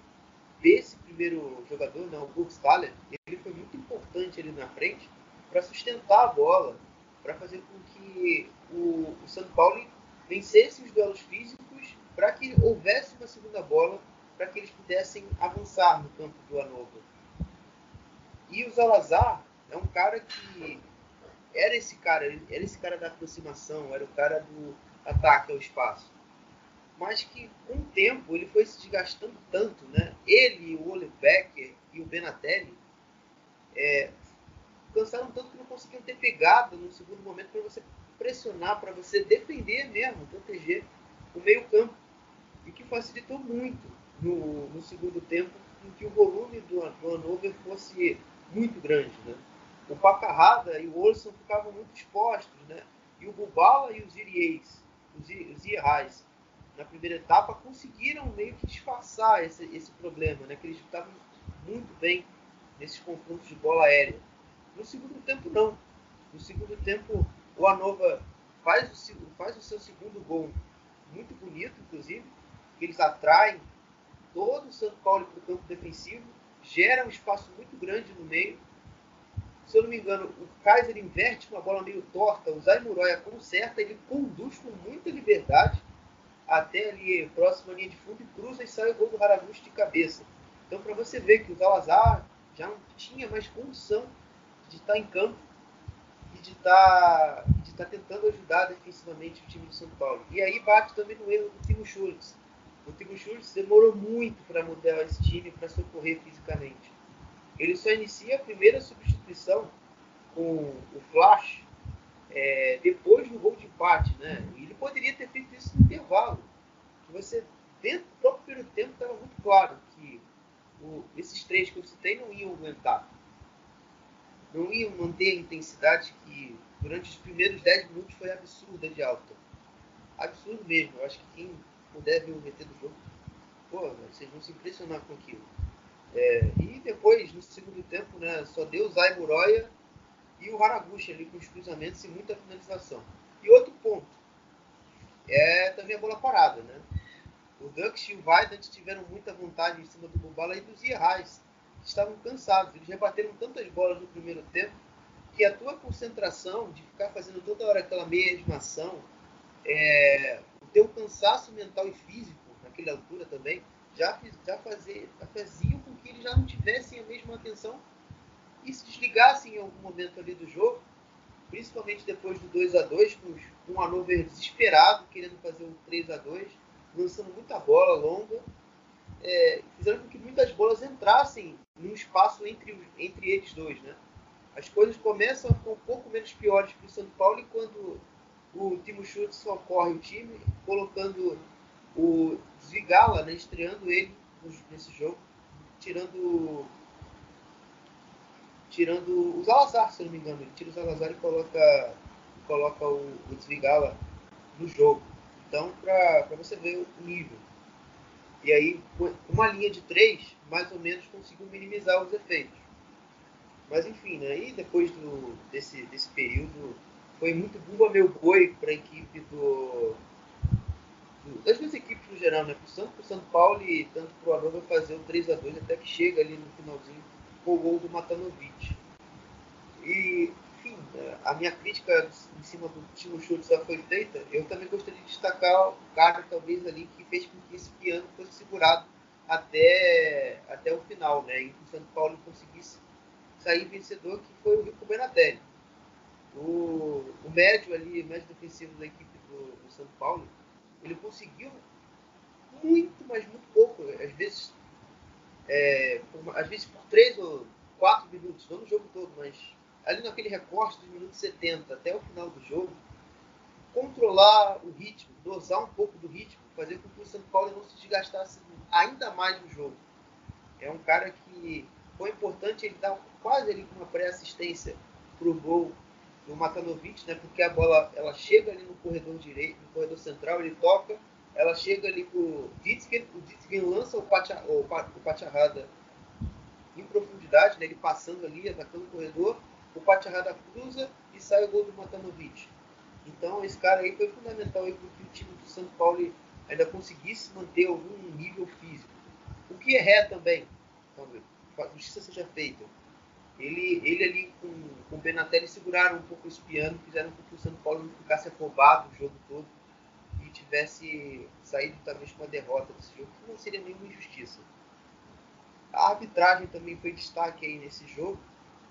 desse primeiro jogador, né, o Burgstaller, ele foi muito importante ali na frente para sustentar a bola, para fazer com que o, o São Paulo vencesse os duelos físicos, para que houvesse uma segunda bola para que eles pudessem avançar no campo do Hannover. E o Zalazar é um cara que era esse cara, era esse cara da aproximação, era o cara do ataque ao espaço. Mas que com o tempo ele foi se desgastando tanto, né? Ele, o Ole Becker e o Benatelli é, cansaram tanto que não conseguiam ter pegada no segundo momento para você pressionar, para você defender mesmo, proteger o meio campo. E que facilitou muito no, no segundo tempo em que o volume do, do Hannover fosse muito grande. Né? O Pacarrada e o Olson ficavam muito expostos, né? E o Bubala e os Iriês, os Ierrais, na primeira etapa, conseguiram meio que disfarçar esse, esse problema, né? Que eles estavam muito bem nesses confrontos de bola aérea. No segundo tempo, não. No segundo tempo, o Anova faz o, faz o seu segundo gol muito bonito, inclusive, que eles atraem todo o São Paulo para o campo defensivo, gera um espaço muito grande no meio. Se eu não me engano, o Kaiser inverte uma bola meio torta, o Zay Muroya conserta, ele conduz com muita liberdade até ali próxima linha de fundo e cruza e sai o gol do Haraguchi de cabeça. Então, para você ver que o Salazar já não tinha mais condição de estar em campo e de estar, de estar tentando ajudar defensivamente o time de São Paulo. E aí bate também no erro do Timo Schultz. O Timo Schultz demorou muito para mudar esse time para socorrer fisicamente. Ele só inicia a primeira substituição com o Flash é, depois do gol de empate, né? E ele poderia ter feito isso no intervalo. Você, dentro do próprio primeiro tempo, estava muito claro que o, esses três que eu citei não iam aguentar. Não iam manter a intensidade que durante os primeiros 10 minutos foi absurda de alta. Absurdo mesmo. Eu acho que quem puder ver o VT do jogo, pô, vocês vão se impressionar com aquilo. É, e depois, no segundo tempo, né, só deu o Zay Muroya e o Haraguchi ali com os cruzamentos e muita finalização. E outro ponto é também a bola parada, né? O Dux e o Weidand tiveram muita vontade em cima do Bubala e dos Ierrais, que estavam cansados. Eles rebateram tantas bolas no primeiro tempo que a tua concentração de ficar fazendo toda hora aquela mesma ação, é, o teu cansaço mental e físico, naquela altura também, já, já, fazer, já faziam com que eles já não tivessem a mesma atenção e se desligassem em algum momento ali do jogo, principalmente depois do 2 a 2 com um Hanover desesperado, querendo fazer um 3 a 2 lançando muita bola longa, é, fizeram com que muitas bolas entrassem num espaço entre, entre eles dois. Né? As coisas começam a ficar um pouco menos piores para o São Paulo e quando o Timo Schultz socorre o time, colocando o Zvigala, né, estreando ele nesse jogo, tirando tirando o Zalazar, se não me engano. Ele tira o Zalazar e coloca, coloca o, o Zvigala no jogo. Então, para você ver o nível. E aí, uma linha de três, mais ou menos, conseguiu minimizar os efeitos. Mas enfim, né? e depois do, desse, desse período, foi muito bumba meu boi para a equipe do, das duas equipes no geral, né? Tanto para o São Paulo e tanto para o Anova fazer o 3 a 2 até que chega ali no finalzinho com o gol do Matanovic. E, enfim, a minha crítica em cima do Timo Schultz já foi feita. Eu também gostaria de destacar o cara, talvez, ali, que fez com que esse piano fosse segurado até, até o final, né? E que o São Paulo conseguisse sair vencedor, que foi o Rico Benatelli. O, o médio ali, o médio defensivo da equipe do, do São Paulo, ele conseguiu muito, mas muito pouco. Às vezes é, por, às vezes por 3 ou 4 minutos, não no jogo todo, mas ali naquele recorte dos minutos 70 até o final do jogo, controlar o ritmo, dosar um pouco do ritmo, fazer com que o São Paulo não se desgastasse ainda mais no jogo. É um cara que foi importante ele dar quase ali uma pré-assistência para o gol do Matanovic, né? Porque a bola ela chega ali no corredor direito, no corredor central, ele toca, ela chega ali pro Ditzken, o Ditzken lança o, Pacha, o, em profundidade, né, ele passando ali, atacando o corredor, o Pacharada cruza e sai o gol do Matanovic. Então esse cara aí foi fundamental para que o time do São Paulo ainda conseguisse manter algum nível físico. O que é ré também, a justiça seja feita. Ele, ele ali com, com o Benatelli seguraram um pouco esse piano, fizeram com que o São Paulo não ficasse afobado o jogo todo tivesse saído talvez com a derrota desse jogo, que não seria nenhuma injustiça. A arbitragem também foi destaque aí nesse jogo,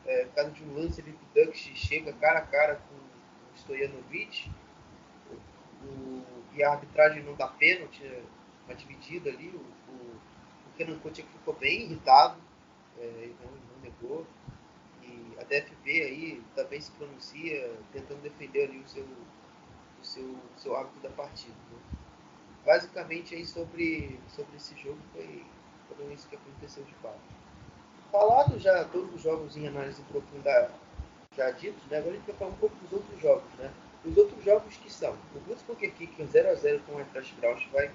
é, por causa de um lance ali que o Dux chega cara a cara com o Stojanovic, o, e a arbitragem não dá pênalti, uma dividida ali, o, o, o Kenan Kotick ficou bem irritado, é, não, não negou, e a DFB aí também se pronuncia, tentando defender ali o seu o seu, seu hábito da partida. Né? Basicamente aí sobre, sobre esse jogo foi, foi isso que aconteceu de fato. Falado já todos os jogos em análise profunda já ditos, né? agora a gente vai falar um pouco dos outros jogos. Né? Os outros jogos que são o Blues Poker Kicker 0x0 com o Eintracht Braunschweig,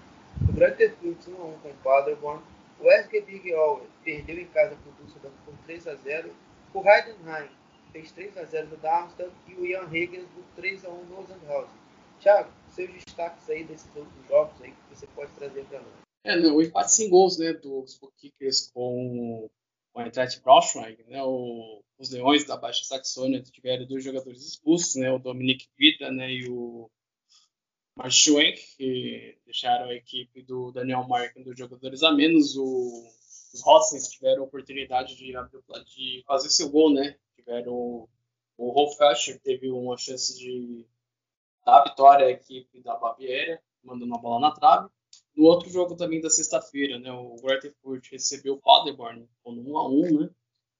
o Greuther Fürth 1x1 com o Paderborn, o SG Big All perdeu em casa para o Düsseldorf por 3x0, o Heidenheim fez 3x0 no Darmstadt e o Jan Regensburg 3x1 no Sandhausen. Thiago, seus destaques aí desses outros jogos aí que você pode trazer para nós. É, não, o empate sem gols, né, do Kickers com o Eintracht Braunschweig, né, o, os Leões da Baixa Saxônia tiveram dois jogadores expulsos, né, o Dominic Vida, né, e o Marschwenk, que deixaram a equipe do Daniel Markin dos jogadores a menos, o, os Hotsens tiveram a oportunidade de, de fazer seu gol, né, tiveram o Rolf Fischer teve uma chance de dar a vitória à equipe da Baviera, mandando a bola na trave, no outro jogo também da sexta-feira, né, o Greuther recebeu o Paderborn com 1 a 1, né?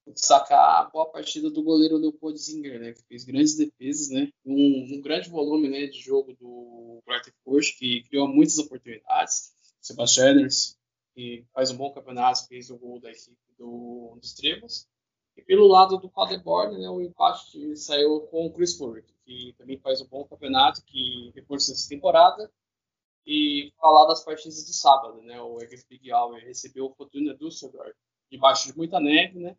Destacar a boa partida do goleiro Leopold Zinger, né, que fez grandes defesas, né? Um, um grande volume, né, de jogo do Greuther que criou muitas oportunidades. Sebastian Ernst, que faz um bom campeonato, fez o gol da equipe do, dos. E pelo lado do Paderborn, né, o empate saiu com o Chris Ford, que também faz um bom campeonato, que reforçou essa temporada e falar das partidas do sábado, né? O Big recebeu o Fortuna Düsseldorf debaixo de muita neve, né?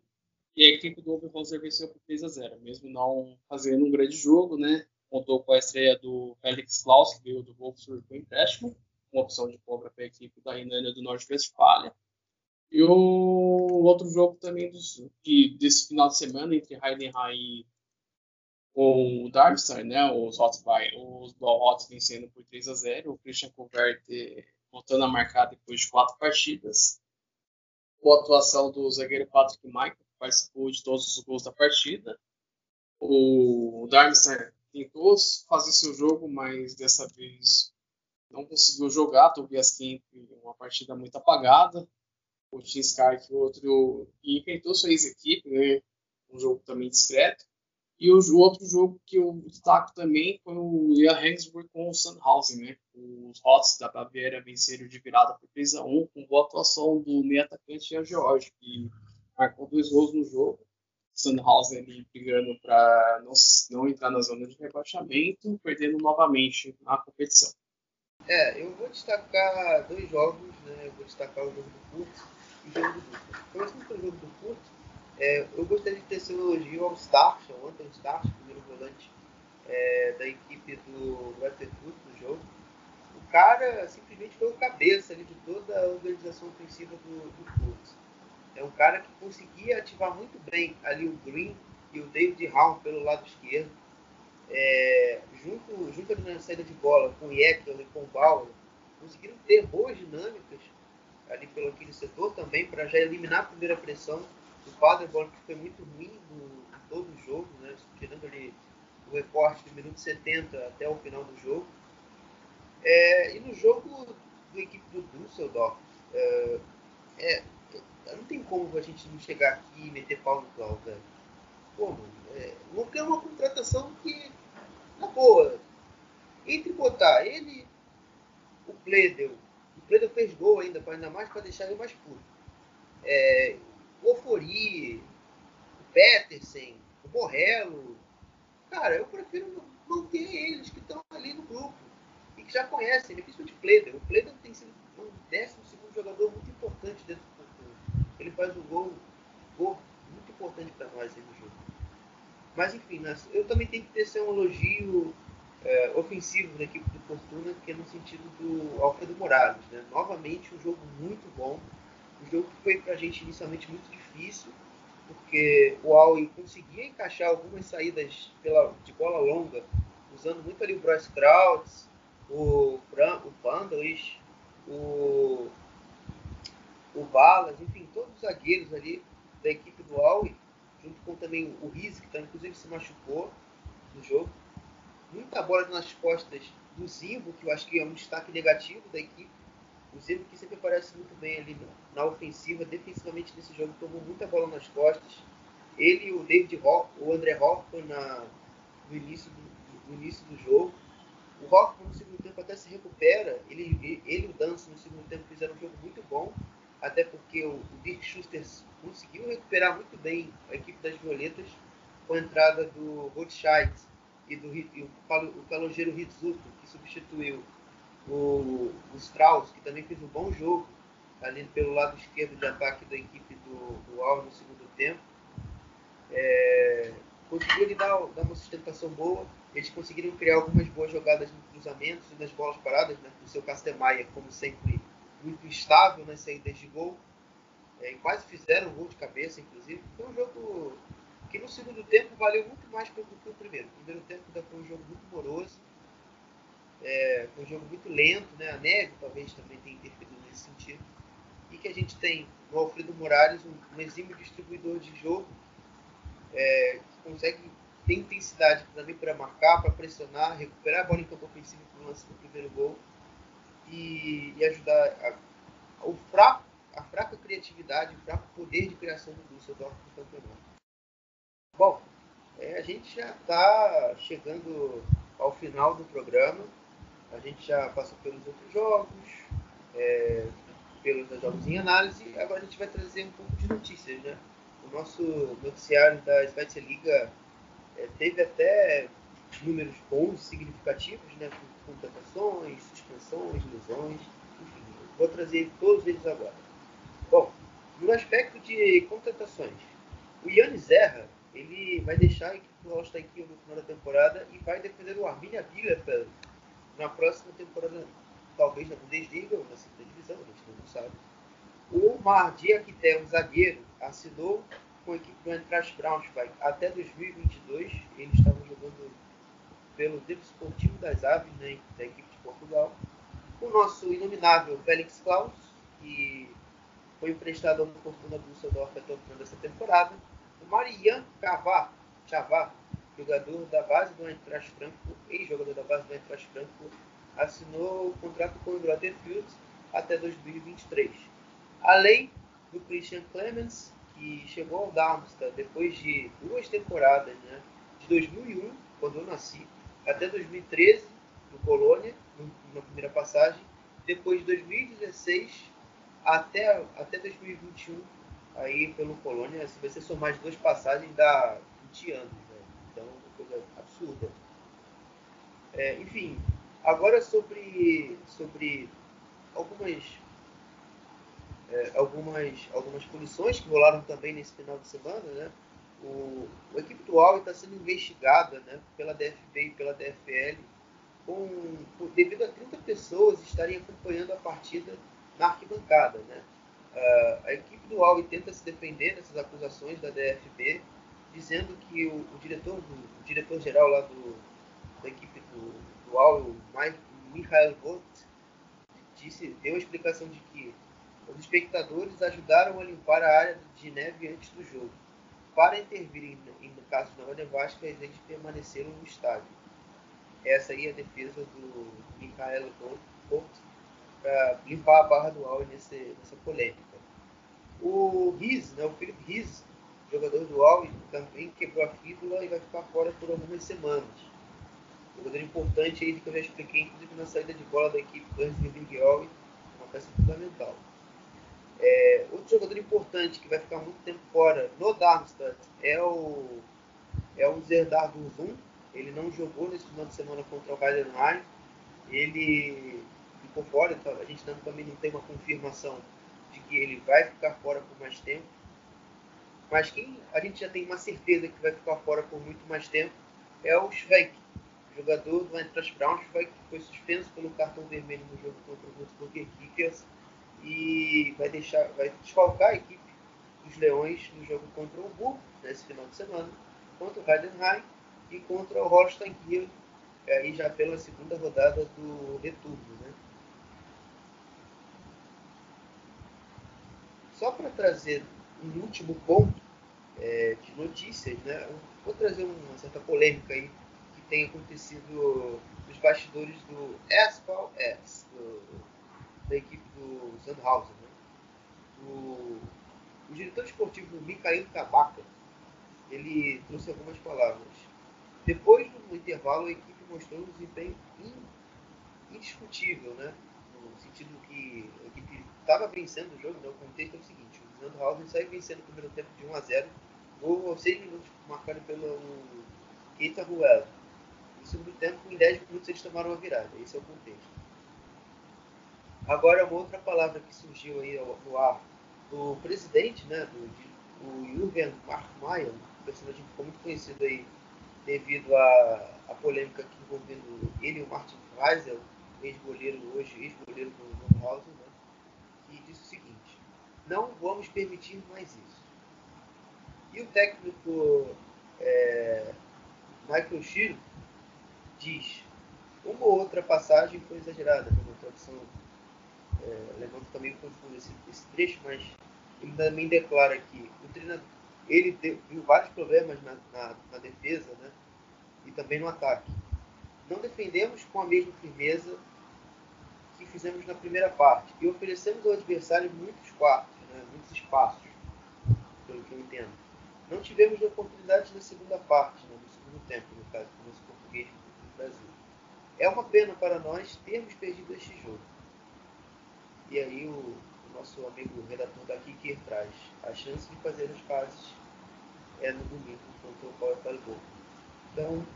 E a equipe do Oberhauser venceu por 3 a 0, mesmo não fazendo um grande jogo, né? Contou com a estreia do Felix Klaus, que veio do Wolfsburg com empréstimo, uma opção de compra para a equipe da Renânia do Norte-Westfália. E o outro jogo também dos, que, desse final de semana entre Heidenheim e o Darmstadt, né, os Hotspur, os vencendo por 3 a 0 o Christian Converte voltando a marcar depois de quatro partidas. Com a atuação do zagueiro Patrick Michael, que participou de todos os gols da partida. O Darmstadt tentou fazer seu jogo, mas dessa vez não conseguiu jogar. Tobias Kemp, uma partida muito apagada. O Tim Sky, outro, e enfrentou sua ex-equipe, né, um jogo também discreto. E o, o, outro jogo que eu destaco também foi o Lia Regensburg com o Sandhausen, né? Os Hots da Baviera venceram de virada por 3 a 1 com boa atuação do meio atacante Ian George, que marcou dois gols no jogo. Sandhausen brigando para não, não entrar na zona de rebaixamento, perdendo novamente a competição. É, eu vou destacar dois jogos, né? Eu vou destacar o jogo do Porto e o jogo do Dutra. Começando pelo jogo do Porto, é, eu gostaria de tecer um elogio ao Starch, ao Anthony Starch, primeiro volante é, da equipe do Waterfoot no jogo. O cara simplesmente foi o cabeça ali de toda a organização ofensiva do, do É um cara que conseguia ativar muito bem ali o Green e o David Raum pelo lado esquerdo. É, junto, junto ali na saída de bola com o e com o Bauer, conseguiram ter boas dinâmicas ali pelo aquele setor também para já eliminar a primeira pressão do Paderborn, que foi muito ruim no, todo o jogo, né? tirando ali o recorte do minuto 70 até o final do jogo. É, e no jogo do equipe do Düsseldorf, é, é, não tem como a gente não chegar aqui e meter pau no Klaus, velho. Pô, mano, é uma contratação que, na boa, entre botar ele, o Pledel, o Pledel fez gol ainda, ainda mais para deixar ele mais puro. É, o Ofori, o Petersen, o Borrello. Cara, eu prefiro manter eles que estão ali no grupo e que já conhecem, né? principalmente o Pleder. O Pleder tem sido um décimo segundo jogador muito importante dentro do. Ele faz um gol, gol muito importante para nós aí no jogo. Mas enfim, eu também tenho que ter um elogio é, ofensivo da equipe do Fortuna, que é no sentido do Alfredo Morales. Né? Novamente, um jogo muito bom um jogo que foi para a gente inicialmente muito difícil, porque o Aui conseguia encaixar algumas saídas pela, de bola longa, usando muito ali o Bryce Krauts, o, o Vandals, o, o Balas, enfim, todos os zagueiros ali da equipe do Aui, junto com também o Riz, que tá, inclusive se machucou no jogo. Muita bola nas costas do Zimbo, que eu acho que é um destaque negativo da equipe o Zeno que sempre aparece muito bem ali na ofensiva, defensivamente nesse jogo, tomou muita bola nas costas. Ele e o David Hoff, o André Hoffman na, no, início do, no início do jogo. O Hoffman no segundo tempo até se recupera. Ele, ele e o Danço no segundo tempo fizeram um jogo muito bom, até porque o, Dirk Schuster conseguiu recuperar muito bem a equipe das Violetas. com a entrada do Rothschild e do e o, o calogeiro Rizzuto, que substituiu o, o Strauss, que também fez um bom jogo ali pelo lado esquerdo de ataque da equipe do, do Al no segundo tempo. É, conseguiu lhe dar, dar uma sustentação boa. Eles conseguiram criar algumas boas jogadas no cruzamentos e nas bolas paradas, né? O seu Castemaia, como sempre, muito instável nas saídas de gol. É, quase fizeram um gol de cabeça, inclusive. Foi um jogo que no segundo tempo valeu muito mais do que o primeiro. O primeiro tempo ainda foi um jogo muito moroso. É, foi um jogo muito lento, né? A neve talvez também tenha interferido nesse sentido. E que a gente tem no Alfredo Morales um, um exímio distribuidor de jogo é, que consegue ter intensidade também para marcar, para pressionar, recuperar a bola em campo ofensivo para o lance do primeiro gol e, e ajudar a, o fraco, a fraca criatividade, o fraco poder de criação do Düsseldorf no campeonato. Bom, é, a gente já está chegando ao final do programa. A gente já passou pelos outros jogos, é, pelos jogos em análise. Agora a gente vai trazer um pouco de notícias, né? O nosso noticiário da Schweizer Liga é, teve até números bons, significativos, né? Com contratações, suspensões, lesões, enfim. Vou trazer todos eles agora. Bom, no aspecto de contratações, o Yannis Zerra ele vai deixar a equipe do Kiel no final da temporada e vai defender o Arminia Bielefeld na próxima temporada, talvez na Bundesliga ou na segunda divisão, a gente não sabe. O Mardi Akité, um zagueiro, assinou com a equipe do Eintracht Braunschweig até 2022. Ele estava jogando pelo Desportivo das Aves, né, da equipe de Portugal. O nosso inominável Felix Klaus, que foi emprestado ao Fortuna Düsseldorf até o final dessa temporada. O Marian Cavá, jogador da base do Eintracht Frankfurt, ex-jogador da base do Eintracht Frankfurt, assinou o contrato com o Grotterfield até 2023. Além do Christian Clemens, que chegou ao Darmstadt depois de duas temporadas, né, de 2001, quando eu nasci, até 2013, no Colônia, na primeira passagem, depois de 2016 até, até 2021, aí pelo Colônia, se você somar as duas passagens, dá 20 anos, né? então é uma coisa absurda. É, enfim, agora sobre, sobre algumas, é, algumas, algumas punições que rolaram também nesse final de semana, né? O, a equipe do Aue está sendo investigada né, pela DFB e pela DFL com, devido a 30 pessoas estarem acompanhando a partida na arquibancada. Né? Ah, a equipe do Aue tenta se defender dessas acusações da DFB, dizendo que o, o diretor o diretor geral lá do, da equipe do, do o Mike, Michael Vogt, disse, deu a explicação de que os espectadores ajudaram a limpar a área de neve antes do jogo. Para intervir em, em caso de nova nevasca, eles permaneceram no estádio. Essa aí é a defesa do Michael Vogt para limpar a barra do Aue nesse, nessa polêmica. O Riz, né, o Felipe Riz, jogador do Aue, também quebrou a fíbula e vai ficar fora por algumas semanas. Jogador importante aí que eu já expliquei, inclusive na saída de bola da equipe do Big Aue, uma peça fundamental. É, outro jogador importante que vai ficar muito tempo fora no Darmstadt é o, é o Zerdar Durzum. Ele não jogou nesse final de semana contra o Heidenheim. Ele ficou fora, então a gente também não tem uma confirmação de que ele vai ficar fora por mais tempo. Mas quem a gente já tem uma certeza que vai ficar fora por muito mais tempo é o Schwenk, jogador do Eintracht Braunschweig, que foi suspenso pelo cartão vermelho no jogo contra o Würzburger Kickers e vai deixar, vai desfalcar a equipe dos Leões no jogo contra o Bull nesse final de semana, contra o Heidenheim e contra o Holstein Kiel, aí já pela segunda rodada do retorno, né? Só para trazer um último ponto é, de notícias, né? Vou trazer uma certa polêmica aí que tem acontecido nos bastidores do Espal S, do, da equipe do Sandhausen. Né? O, o diretor esportivo Mikhail Kabaka, ele trouxe algumas palavras. Depois do intervalo, a equipe mostrou um desempenho in- indiscutível, né? no sentido que a equipe estava vencendo o jogo. Né? O contexto é o seguinte: o Sandhausen saiu vencendo o primeiro tempo de 1 a 0 Gol aos 6 minutos, marcado pelo Keita Ruel. No segundo tempo, em 10 minutos, eles tomaram a virada. Esse é o contexto. Agora, uma outra palavra que surgiu aí no ar do presidente, né, do, o Jürgen Markmayer, um personagem que ficou muito conhecido aí devido à, polêmica que envolvendo ele e o Martin Freisel, ex-goleiro hoje, ex-goleiro do Nordhausen, né, que disse o seguinte, não vamos permitir mais isso. E o técnico é, Michael Shiro diz, uma ou outra passagem foi exagerada, uma tradução é, também confundo esse, esse trecho, mas ele também declara que o treinador, ele viu vários problemas na, na, na, defesa né, e também no ataque. Não defendemos com a mesma firmeza que fizemos na primeira parte e oferecemos ao adversário muitos quartos, né, muitos espaços, pelo que eu entendo. Não tivemos oportunidades na segunda parte, né, no segundo tempo, no caso, do nosso português do Brasil. É uma pena para nós termos perdido este jogo. E aí o, o nosso amigo redator daqui que traz a chance de fazer as pazes é no domingo contra o Power Palgol. Então,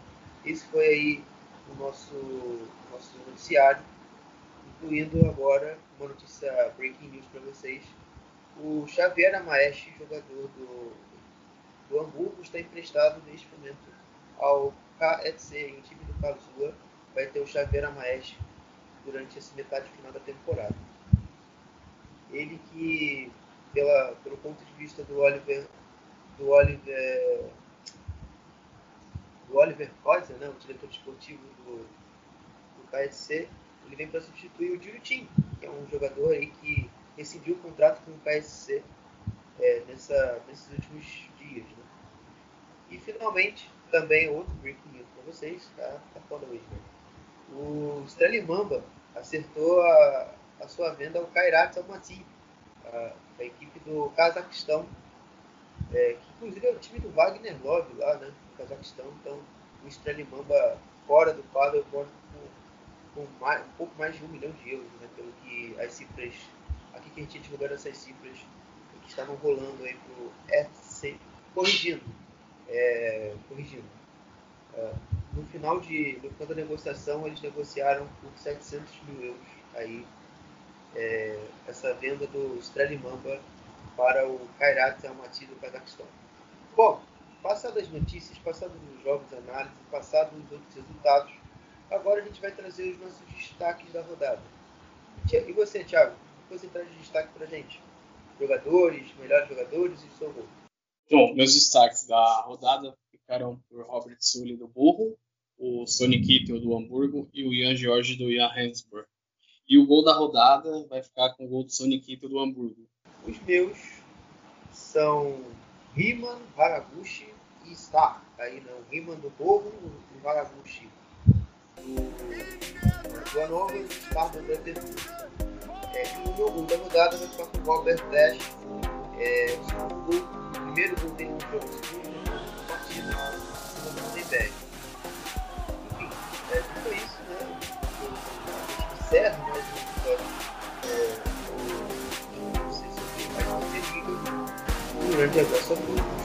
esse foi aí o nosso, nosso noticiário, incluindo agora uma notícia breaking news para vocês. O Xavier Amaeshi, jogador do, do Hamburgo, está emprestado neste momento ao KFC, em time do Karlsruhe. Vai ter o Xavier Amaeshi durante essa metade final da temporada ele que, pela, pelo ponto de vista do Oliver, do Oliver, do Oliver Kozer, né, o diretor esportivo do, do KSC, ele vem para substituir o Tim, que é um jogador aí que rescindiu o contrato com o KSC é, nessa, nesses últimos dias. Né? E finalmente, também outro breaking news para vocês, tá, tá foda hoje, né? O Stanley Mamba acertou a, a sua venda ao Kairat Almaty, a, a, equipe do Cazaquistão, é, que inclusive é o time do Wagner Love lá, né, no Cazaquistão. Então, o Stanley Mamba fora do quadro com, com mais, um pouco mais de um milhão de euros, né, pelo que as cifras, aqui que a gente divulgado essas cifras que estavam rolando aí pro FC, corrigindo, é, corrigindo. É, no final de no final da negociação eles negociaram por 700 mil euros aí é, essa venda do Strelimamba para o Kairat Almaty do Cazaquistão. Bom, passadas as notícias, passados os jogos, análise, passados os outros resultados, agora a gente vai trazer os nossos destaques da rodada. E você, Thiago, você traz de destaque para gente? Jogadores, melhores jogadores e seu gol. Bom, meus destaques da rodada ficaram por Robert Sully do Burro, o Sonny Kittel do Hamburgo e o Ian George do Johannesburg. E o gol da rodada vai ficar com o gol do Sonic do Hamburgo. Os meus são Riman, Haraguchi e Star. Aí não, Riman do Borro e Haraguchi do, do Hannover e Star do Leverkusen. É, e o meu gol da rodada vai ficar com o Robert Dash. É, o segundo gol, o primeiro gol dele no jogo, o segundo gol da partida, o segundo gol tem 10. Enfim, é, tudo isso, né? encerra minute में कर सकूँ